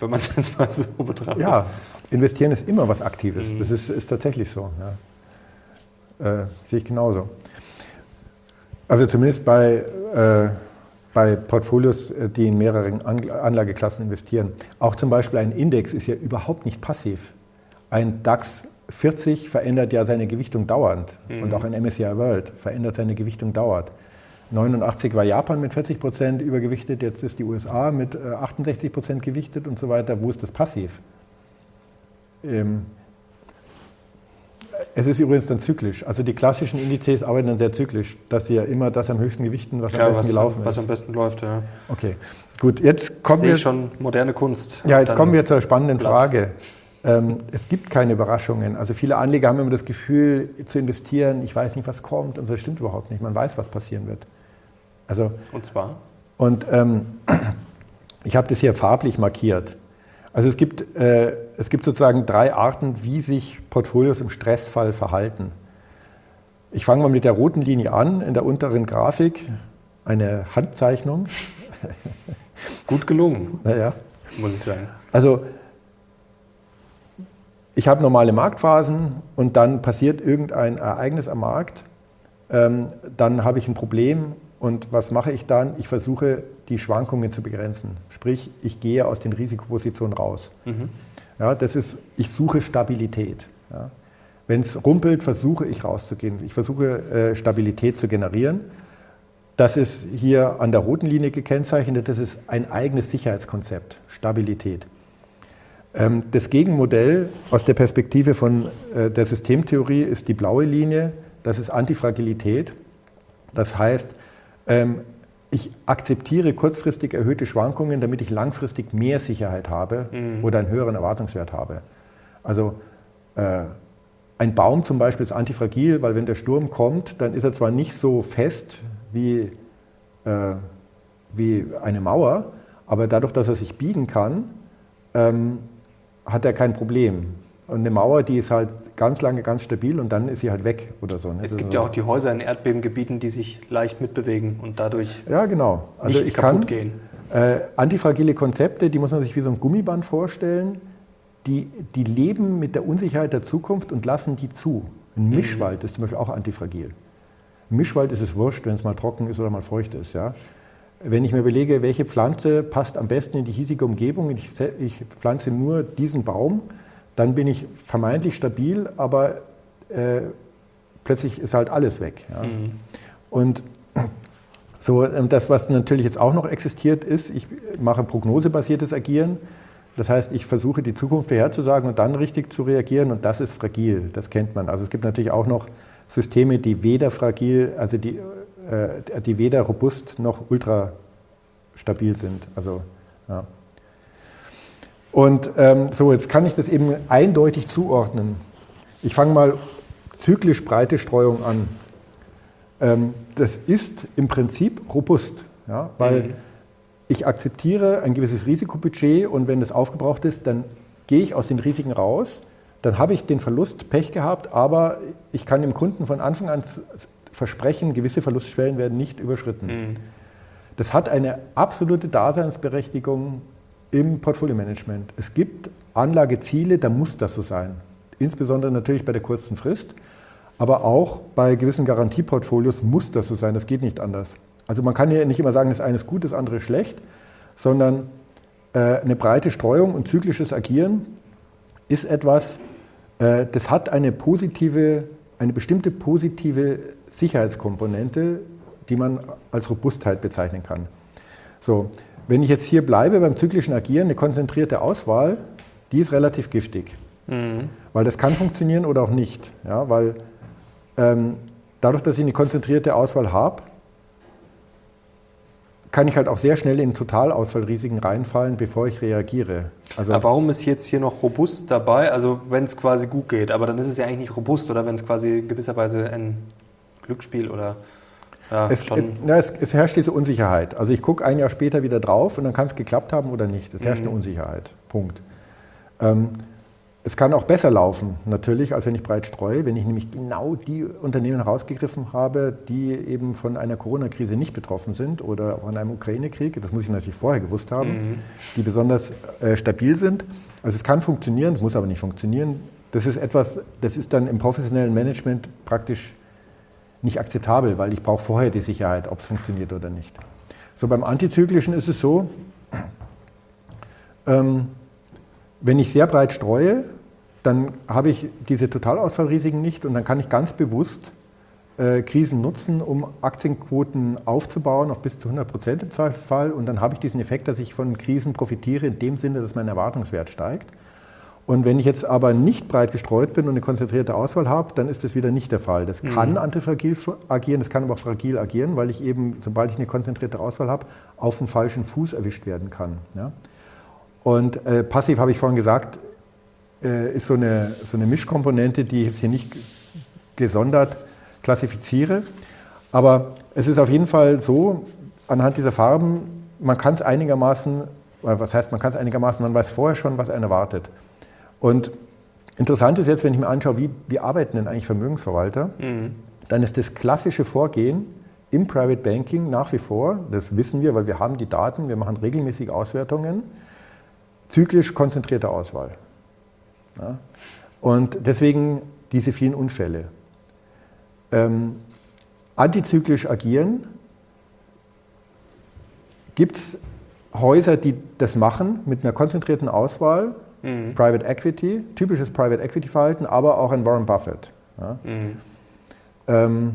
wenn man es jetzt mal so betrachtet. Ja, investieren ist immer was Aktives. Mhm. Das ist, ist tatsächlich so. Ja. Äh, sehe ich genauso. Also zumindest bei, äh, bei Portfolios, äh, die in mehreren Anlageklassen investieren. Auch zum Beispiel ein Index ist ja überhaupt nicht passiv. Ein DAX 40 verändert ja seine Gewichtung dauernd mhm. und auch ein MSCI World verändert seine Gewichtung dauernd. 89 war Japan mit 40 Prozent übergewichtet, jetzt ist die USA mit 68 äh, Prozent gewichtet und so weiter. Wo ist das passiv? Ähm, es ist übrigens dann zyklisch. Also die klassischen Indizes arbeiten dann sehr zyklisch, dass sie ja immer das am höchsten gewichten, was Klar, am besten was, gelaufen was ist. Was am besten läuft, ja. Okay, gut. Jetzt kommen wir schon moderne Kunst. Ja, jetzt kommen wir zur spannenden Blatt. Frage. Ähm, es gibt keine Überraschungen. Also viele Anleger haben immer das Gefühl, zu investieren, ich weiß nicht, was kommt. Und das stimmt überhaupt nicht. Man weiß, was passieren wird. Also, und zwar? Und ähm, ich habe das hier farblich markiert. Also es gibt, äh, es gibt sozusagen drei Arten, wie sich Portfolios im Stressfall verhalten. Ich fange mal mit der roten Linie an, in der unteren Grafik eine Handzeichnung. Gut gelungen. Naja. Muss ich sagen. Also ich habe normale Marktphasen und dann passiert irgendein Ereignis am Markt. Ähm, dann habe ich ein Problem und was mache ich dann? Ich versuche die Schwankungen zu begrenzen. Sprich, ich gehe aus den Risikopositionen raus. Mhm. Ja, das ist, ich suche Stabilität. Ja. Wenn es rumpelt, versuche ich rauszugehen. Ich versuche äh, Stabilität zu generieren. Das ist hier an der roten Linie gekennzeichnet. Das ist ein eigenes Sicherheitskonzept, Stabilität. Ähm, das Gegenmodell aus der Perspektive von äh, der Systemtheorie ist die blaue Linie. Das ist Antifragilität. Das heißt, ich akzeptiere kurzfristig erhöhte Schwankungen, damit ich langfristig mehr Sicherheit habe mhm. oder einen höheren Erwartungswert habe. Also äh, ein Baum zum Beispiel ist antifragil, weil wenn der Sturm kommt, dann ist er zwar nicht so fest wie, äh, wie eine Mauer, aber dadurch, dass er sich biegen kann, ähm, hat er kein Problem. Und eine Mauer, die ist halt ganz lange ganz stabil und dann ist sie halt weg oder so. Ne? Es gibt also ja auch die Häuser in Erdbebengebieten, die sich leicht mitbewegen und dadurch ja, genau. also nicht ich kaputt kann, gehen. Äh, antifragile Konzepte, die muss man sich wie so ein Gummiband vorstellen, die, die leben mit der Unsicherheit der Zukunft und lassen die zu. Ein mhm. Mischwald ist zum Beispiel auch antifragil. Im Mischwald ist es wurscht, wenn es mal trocken ist oder mal feucht ist. Ja? Wenn ich mir überlege, welche Pflanze passt am besten in die hiesige Umgebung, ich, ich pflanze nur diesen Baum, dann bin ich vermeintlich stabil, aber äh, plötzlich ist halt alles weg. Ja. Mhm. Und so, das, was natürlich jetzt auch noch existiert, ist, ich mache prognosebasiertes Agieren. Das heißt, ich versuche die Zukunft vorherzusagen und dann richtig zu reagieren und das ist fragil, das kennt man. Also es gibt natürlich auch noch Systeme, die weder fragil, also die, äh, die weder robust noch ultra stabil sind. Also, ja. Und ähm, so, jetzt kann ich das eben eindeutig zuordnen. Ich fange mal zyklisch breite Streuung an. Ähm, das ist im Prinzip robust, ja, weil mhm. ich akzeptiere ein gewisses Risikobudget und wenn das aufgebraucht ist, dann gehe ich aus den Risiken raus. Dann habe ich den Verlust Pech gehabt, aber ich kann dem Kunden von Anfang an versprechen, gewisse Verlustschwellen werden nicht überschritten. Mhm. das hat eine absolute Daseinsberechtigung im Portfolio-Management. Es gibt Anlageziele, da muss das so sein. Insbesondere natürlich bei der kurzen Frist, aber auch bei gewissen Garantieportfolios muss das so sein. Das geht nicht anders. Also man kann ja nicht immer sagen, das eine ist gut, das andere ist schlecht, sondern äh, eine breite Streuung und zyklisches Agieren ist etwas, äh, das hat eine positive, eine bestimmte positive Sicherheitskomponente, die man als Robustheit bezeichnen kann. So, wenn ich jetzt hier bleibe beim zyklischen Agieren, eine konzentrierte Auswahl, die ist relativ giftig. Mhm. Weil das kann funktionieren oder auch nicht. Ja, weil ähm, dadurch, dass ich eine konzentrierte Auswahl habe, kann ich halt auch sehr schnell in Totalausfallrisiken reinfallen, bevor ich reagiere. Also aber warum ist jetzt hier noch robust dabei? Also wenn es quasi gut geht, aber dann ist es ja eigentlich nicht robust oder wenn es quasi gewisserweise ein Glücksspiel oder ja, es, na, es, es, herrscht diese Unsicherheit. Also ich gucke ein Jahr später wieder drauf und dann kann es geklappt haben oder nicht. Es herrscht mhm. eine Unsicherheit. Punkt. Ähm, es kann auch besser laufen, natürlich, als wenn ich breit streue. Wenn ich nämlich genau die Unternehmen herausgegriffen habe, die eben von einer Corona-Krise nicht betroffen sind oder von einem Ukraine-Krieg, das muss ich natürlich vorher gewusst haben, mhm. die besonders äh, stabil sind. Also es kann funktionieren, es muss aber nicht funktionieren. Das ist etwas, das ist dann im professionellen Management praktisch nicht akzeptabel, weil ich brauche vorher die Sicherheit, ob es funktioniert oder nicht. So beim Antizyklischen ist es so, ähm, wenn ich sehr breit streue, dann habe ich diese Totalausfallrisiken nicht und dann kann ich ganz bewusst äh, Krisen nutzen, um Aktienquoten aufzubauen auf bis zu 100 Prozent im Zweifelsfall und dann habe ich diesen Effekt, dass ich von Krisen profitiere in dem Sinne, dass mein Erwartungswert steigt. Und wenn ich jetzt aber nicht breit gestreut bin und eine konzentrierte Auswahl habe, dann ist das wieder nicht der Fall. Das mhm. kann antifragil agieren, das kann aber auch fragil agieren, weil ich eben, sobald ich eine konzentrierte Auswahl habe, auf dem falschen Fuß erwischt werden kann. Ja? Und äh, passiv, habe ich vorhin gesagt, äh, ist so eine, so eine Mischkomponente, die ich jetzt hier nicht gesondert klassifiziere. Aber es ist auf jeden Fall so, anhand dieser Farben, man kann es einigermaßen, was heißt, man kann es einigermaßen, man weiß vorher schon, was einen erwartet. Und interessant ist jetzt, wenn ich mir anschaue, wie, wie arbeiten denn eigentlich Vermögensverwalter, mhm. dann ist das klassische Vorgehen im Private Banking nach wie vor, das wissen wir, weil wir haben die Daten, wir machen regelmäßig Auswertungen, zyklisch konzentrierte Auswahl. Ja? Und deswegen diese vielen Unfälle. Ähm, antizyklisch agieren gibt es Häuser, die das machen mit einer konzentrierten Auswahl Mhm. Private Equity, typisches Private Equity Verhalten, aber auch ein Warren Buffett. Ja. Mhm. Ähm,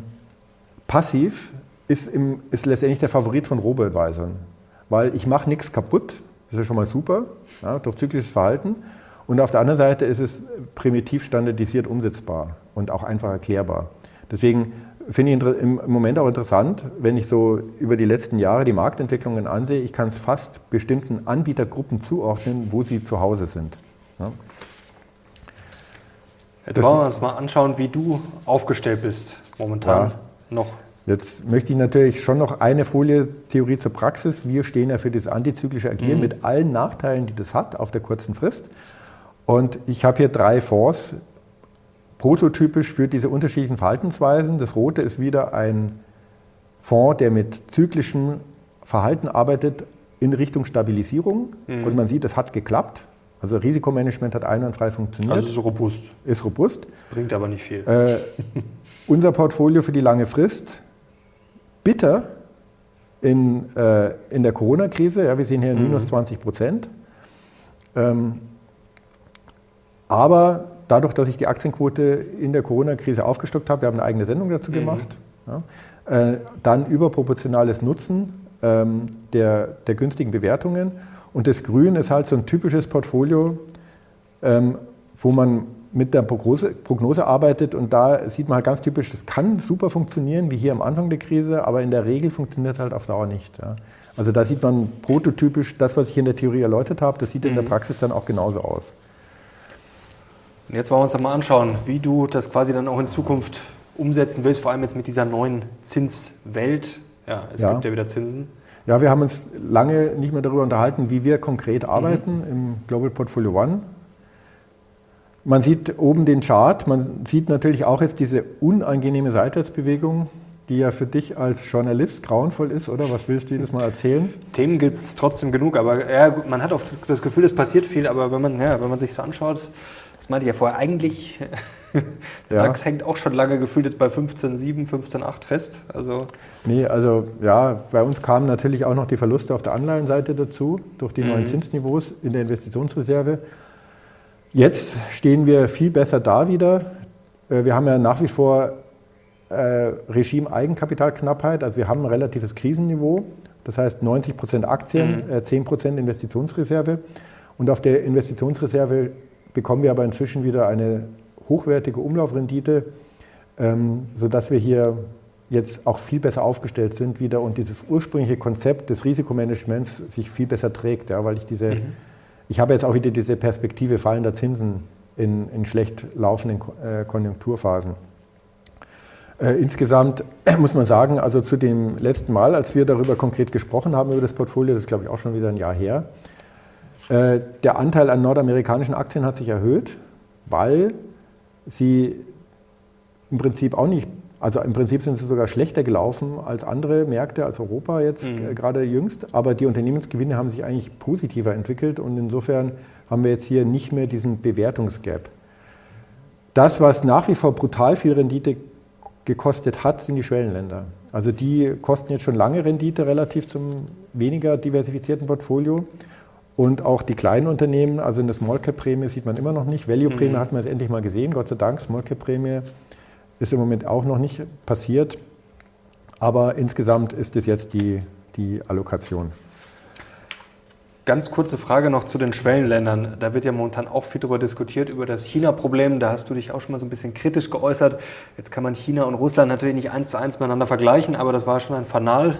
passiv ist, im, ist, letztendlich der Favorit von Robo-Advisern, weil ich mache nichts kaputt, das ist schon mal super, ja, durch zyklisches Verhalten. Und auf der anderen Seite ist es primitiv standardisiert umsetzbar und auch einfach erklärbar. Deswegen finde ich im Moment auch interessant, wenn ich so über die letzten Jahre die Marktentwicklungen ansehe, ich kann es fast bestimmten Anbietergruppen zuordnen, wo sie zu Hause sind. Ja. Jetzt wollen wir uns mal anschauen, wie du aufgestellt bist momentan ja. noch. Jetzt möchte ich natürlich schon noch eine Folie Theorie zur Praxis. Wir stehen ja für das antizyklische Agieren mhm. mit allen Nachteilen, die das hat auf der kurzen Frist. Und ich habe hier drei Fonds, prototypisch für diese unterschiedlichen Verhaltensweisen. Das rote ist wieder ein Fonds, der mit zyklischem Verhalten arbeitet in Richtung Stabilisierung. Mhm. Und man sieht, es hat geklappt. Also Risikomanagement hat einwandfrei funktioniert. Also ist robust. Ist robust. Bringt aber nicht viel. Äh, unser Portfolio für die lange Frist, bitter in, äh, in der Corona-Krise. Ja, wir sehen hier mhm. minus 20 Prozent. Ähm, aber dadurch, dass ich die Aktienquote in der Corona-Krise aufgestockt habe, wir haben eine eigene Sendung dazu mhm. gemacht, ja, äh, dann überproportionales Nutzen ähm, der, der günstigen Bewertungen. Und das Grün ist halt so ein typisches Portfolio, ähm, wo man mit der Prognose, Prognose, arbeitet und da sieht man halt ganz typisch, das kann super funktionieren, wie hier am Anfang der Krise, aber in der Regel funktioniert halt auf Dauer nicht. Ja. Also da sieht man prototypisch das, was ich in der Theorie erläutert habe, das sieht mhm. in der mhm. Praxis dann auch genauso aus. Und jetzt wollen wir uns mal anschauen, wie du das quasi dann auch in Zukunft umsetzen willst, vor allem jetzt mit dieser neuen Zinswelt. Ja, es ja. gibt ja wieder Zinsen. Ja, wir haben uns lange nicht mehr darüber unterhalten, wie wir konkret arbeiten mhm. im Global Portfolio One. Man sieht oben den Chart, man sieht natürlich auch jetzt diese unangenehme Seitwärtsbewegung die ja für dich als Journalist grauenvoll ist, oder? Was willst du jedes Mal erzählen? Themen gibt es trotzdem genug, aber ja, man hat oft das Gefühl, es passiert viel, aber wenn man, ja, wenn man sich so anschaut, das meinte ich ja vorher, eigentlich, der ja. DAX hängt auch schon lange gefühlt jetzt bei 15,7, 15,8 fest. Also nee, also ja, bei uns kamen natürlich auch noch die Verluste auf der Anleihenseite dazu, durch die mhm. neuen Zinsniveaus in der Investitionsreserve. Jetzt stehen wir viel besser da wieder. Äh, wir haben ja nach wie vor äh, Regime Eigenkapitalknappheit, also wir haben ein relatives Krisenniveau, das heißt 90 Prozent Aktien, mhm. äh, 10 Prozent Investitionsreserve. Und auf der Investitionsreserve bekommen wir aber inzwischen wieder eine hochwertige Umlaufrendite, ähm, sodass wir hier jetzt auch viel besser aufgestellt sind wieder und dieses ursprüngliche Konzept des Risikomanagements sich viel besser trägt, ja, weil ich diese, mhm. ich habe jetzt auch wieder diese Perspektive fallender Zinsen in, in schlecht laufenden äh, Konjunkturphasen. Äh, insgesamt muss man sagen, also zu dem letzten Mal, als wir darüber konkret gesprochen haben, über das Portfolio, das ist glaube ich auch schon wieder ein Jahr her, äh, der Anteil an nordamerikanischen Aktien hat sich erhöht, weil sie im Prinzip auch nicht, also im Prinzip sind sie sogar schlechter gelaufen als andere Märkte, als Europa jetzt mhm. Äh, gerade jüngst, aber die Unternehmensgewinne haben sich eigentlich positiver entwickelt und insofern haben wir jetzt hier nicht mehr diesen Bewertungsgap. Das, was nach wie vor brutal viel Rendite gekostet hat, sind die Schwellenländer. Also die kosten jetzt schon lange Rendite relativ zum weniger diversifizierten Portfolio. Und auch die kleinen Unternehmen, also in der Small Cap Prämie sieht man immer noch nicht. Value Prämie mhm. hat man jetzt endlich mal gesehen, Gott sei Dank. Small Cap Prämie ist im Moment auch noch nicht passiert. Aber insgesamt ist es jetzt die, die Allokation. Ganz kurze Frage noch zu den Schwellenländern. Da wird ja momentan auch viel darüber diskutiert, über das China-Problem. Da hast du dich auch schon mal so ein bisschen kritisch geäußert. Jetzt kann man China und Russland natürlich nicht eins zu eins miteinander vergleichen, aber das war schon ein Fanal, äh,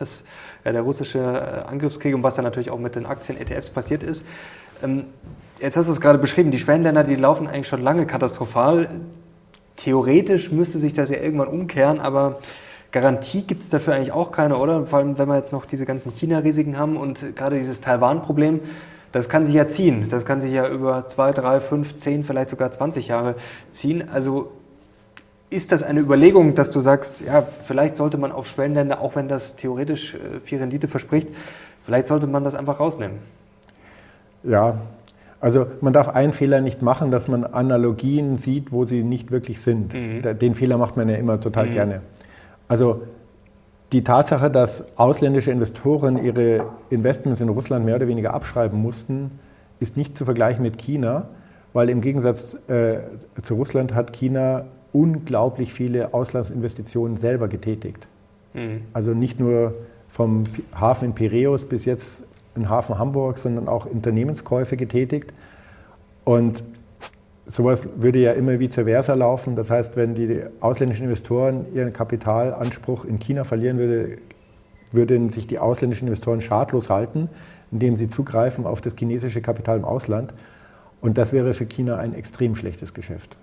das, ja, der russische äh, Angriffskrieg und was dann natürlich auch mit den Aktien-ETFs passiert ist. Ähm, jetzt hast du es gerade beschrieben, die Schwellenländer, die laufen eigentlich schon lange katastrophal. Theoretisch müsste sich das ja irgendwann umkehren, aber Garantie gibt es dafür eigentlich auch keine, oder? Vor allem, wenn wir jetzt noch diese ganzen China-Risiken haben und gerade dieses Taiwan-Problem, das kann sich ja ziehen. Das kann sich ja über zwei, drei, fünf, zehn, vielleicht sogar 20 Jahre ziehen. Also ist das eine Überlegung, dass du sagst, ja, vielleicht sollte man auf Schwellenländer, auch wenn das theoretisch äh, viel Rendite verspricht, vielleicht sollte man das einfach rausnehmen? Ja, also man darf einen Fehler nicht machen, dass man Analogien sieht, wo sie nicht wirklich sind. Mhm. Den Fehler macht man ja immer total mhm. gerne. Also die Tatsache, dass ausländische Investoren ihre Investments in Russland mehr oder weniger abschreiben mussten, ist nicht zu vergleichen mit China, weil im Gegensatz äh, zu Russland hat China unglaublich viele Auslandsinvestitionen selber getätigt. Mhm. Also nicht nur vom Hafen in Piräus bis jetzt im Hafen Hamburg, sondern auch Unternehmenskäufe getätigt. Und sowas würde ja immer vice versa laufen. Das heißt, wenn die ausländischen Investoren ihren Kapitalanspruch in China verlieren würde, würden sich die ausländischen Investoren schadlos halten, indem sie zugreifen auf das chinesische Kapital im Ausland. Und das wäre für China ein extrem schlechtes Geschäft.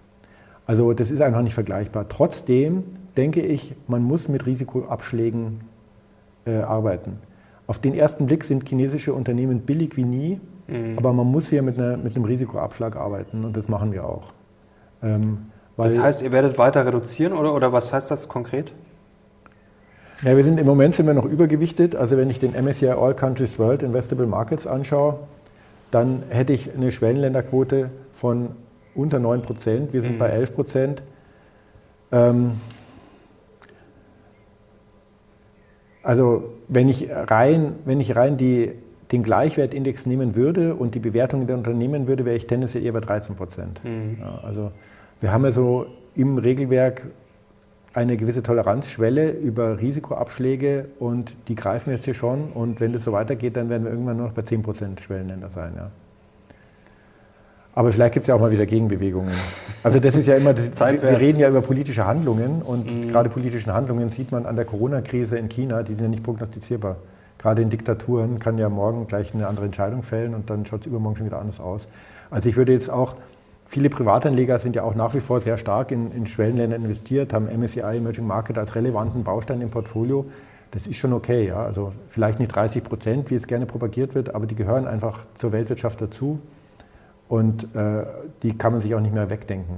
Also das ist einfach nicht vergleichbar. Trotzdem denke ich, man muss mit Risikoabschlägen äh, arbeiten. Auf den ersten Blick sind chinesische Unternehmen billig wie nie Mhm. Aber man muss hier mit, einer, mit, einem Risikoabschlag arbeiten und das machen wir auch. Ähm, das heißt, ihr werdet weiter reduzieren oder, oder was heißt das konkret? Ja, wir sind im Moment sind wir noch übergewichtet. Also wenn ich den MSCI All Countries World Investable Markets anschaue, dann hätte ich eine Schwellenländerquote von unter 9 Prozent. Wir sind mhm. bei 11 Prozent. Ähm, also wenn ich rein, wenn ich rein die den Gleichwertindex nehmen würde und die Bewertung der Unternehmen würde, wäre ich tendenziell eher bei 13 Prozent. Mhm. Ja, also wir haben ja so im Regelwerk eine gewisse Toleranzschwelle über Risikoabschläge und die greifen jetzt hier schon und wenn das so weitergeht, dann werden wir irgendwann nur noch bei 10 Prozent Schwellenländer sein. Ja. Aber vielleicht gibt es ja auch mal wieder Gegenbewegungen. Also das ist ja immer, das, wir reden ja über politische Handlungen und mhm. gerade politische Handlungen sieht man an der Corona-Krise in China, die sind ja nicht prognostizierbar gerade in Diktaturen kann ja morgen gleich eine andere Entscheidung fällen und dann schaut es übermorgen schon wieder anders aus. Also ich würde jetzt auch, viele Privatanleger sind ja auch nach wie vor sehr stark in, in Schwellenländern investiert, haben MSCI Emerging Market als relevanten Baustein im Portfolio. Das ist schon okay. Ja. Also vielleicht nicht 30 Prozent, wie es gerne propagiert wird, aber die gehören einfach zur Weltwirtschaft dazu und äh, die kann man sich auch nicht mehr wegdenken.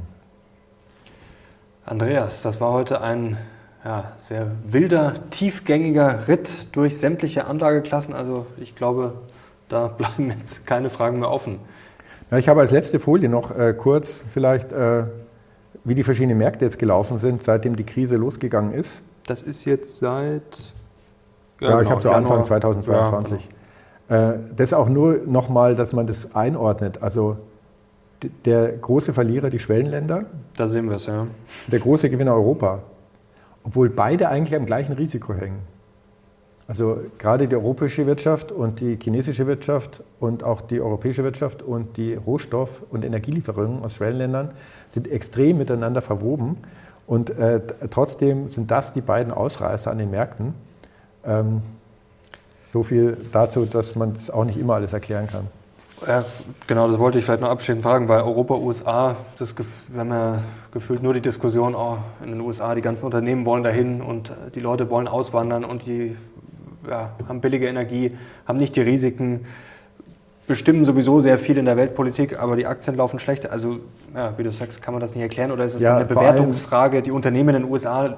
Andreas, das war heute ein ja, sehr wilder, tiefgängiger Ritt durch sämtliche Anlageklassen. Also ich glaube, da bleiben jetzt keine Fragen mehr offen. Ja, ich habe als letzte Folie noch äh, kurz vielleicht, äh, wie die verschiedenen Märkte jetzt gelaufen sind, seitdem die Krise losgegangen ist. Das ist jetzt seit. Ja, ja genau, ich habe so Anfang 2022. Ja, genau. äh, das auch nur nochmal, dass man das einordnet. Also der große Verlierer die Schwellenländer. Da sehen wir es, ja. Der große Gewinner Europa. Obwohl beide eigentlich am gleichen Risiko hängen. Also gerade die europäische Wirtschaft und die chinesische Wirtschaft und auch die europäische Wirtschaft und die Rohstoff- und Energielieferungen aus Schwellenländern sind extrem miteinander verwoben. Und äh, trotzdem sind das die beiden Ausreißer an den Märkten. Ähm, so viel dazu, dass man das auch nicht immer alles erklären kann. Ja, genau, das wollte ich vielleicht noch abschließend fragen, weil Europa, USA, das, wir haben ja gefühlt nur die Diskussion, oh, in den USA, die ganzen Unternehmen wollen dahin und die Leute wollen auswandern und die ja, haben billige Energie, haben nicht die Risiken, bestimmen sowieso sehr viel in der Weltpolitik, aber die Aktien laufen schlecht. Also, ja, wie du sagst, kann man das nicht erklären oder ist es ja, eine Bewertungsfrage? Die Unternehmen in den USA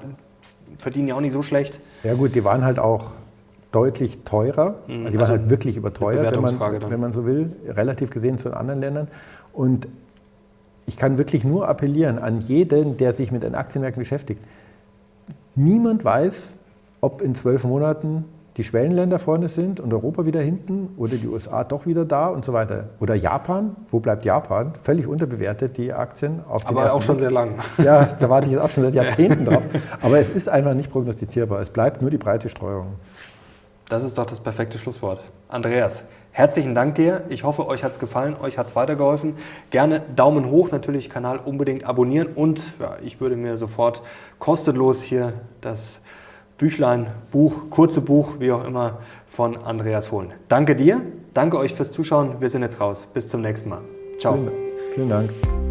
verdienen ja auch nicht so schlecht. Ja gut, die waren halt auch deutlich teurer. Mhm. Die waren also halt wirklich überteuert, wenn man, wenn man so will, relativ gesehen zu den anderen Ländern. Und ich kann wirklich nur appellieren an jeden, der sich mit den Aktienmärkten beschäftigt. Niemand weiß, ob in zwölf Monaten die Schwellenländer vorne sind und Europa wieder hinten oder die USA doch wieder da und so weiter. Oder Japan, wo bleibt Japan? Völlig unterbewertet, die Aktien. Auf Aber auch schon sehr lang. Ja, da warte ich jetzt auch schon seit Jahrzehnten drauf. Aber es ist einfach nicht prognostizierbar. Es bleibt nur die breite Streuung. Das ist doch das perfekte Schlusswort. Andreas, herzlichen Dank dir. Ich hoffe, euch hat es gefallen, euch hat es weitergeholfen. Gerne Daumen hoch, natürlich Kanal unbedingt abonnieren und ja, ich würde mir sofort kostenlos hier das Büchlein, Buch, kurze Buch, wie auch immer, von Andreas holen. Danke dir, danke euch fürs Zuschauen. Wir sind jetzt raus. Bis zum nächsten Mal. Ciao. Vielen, vielen Dank.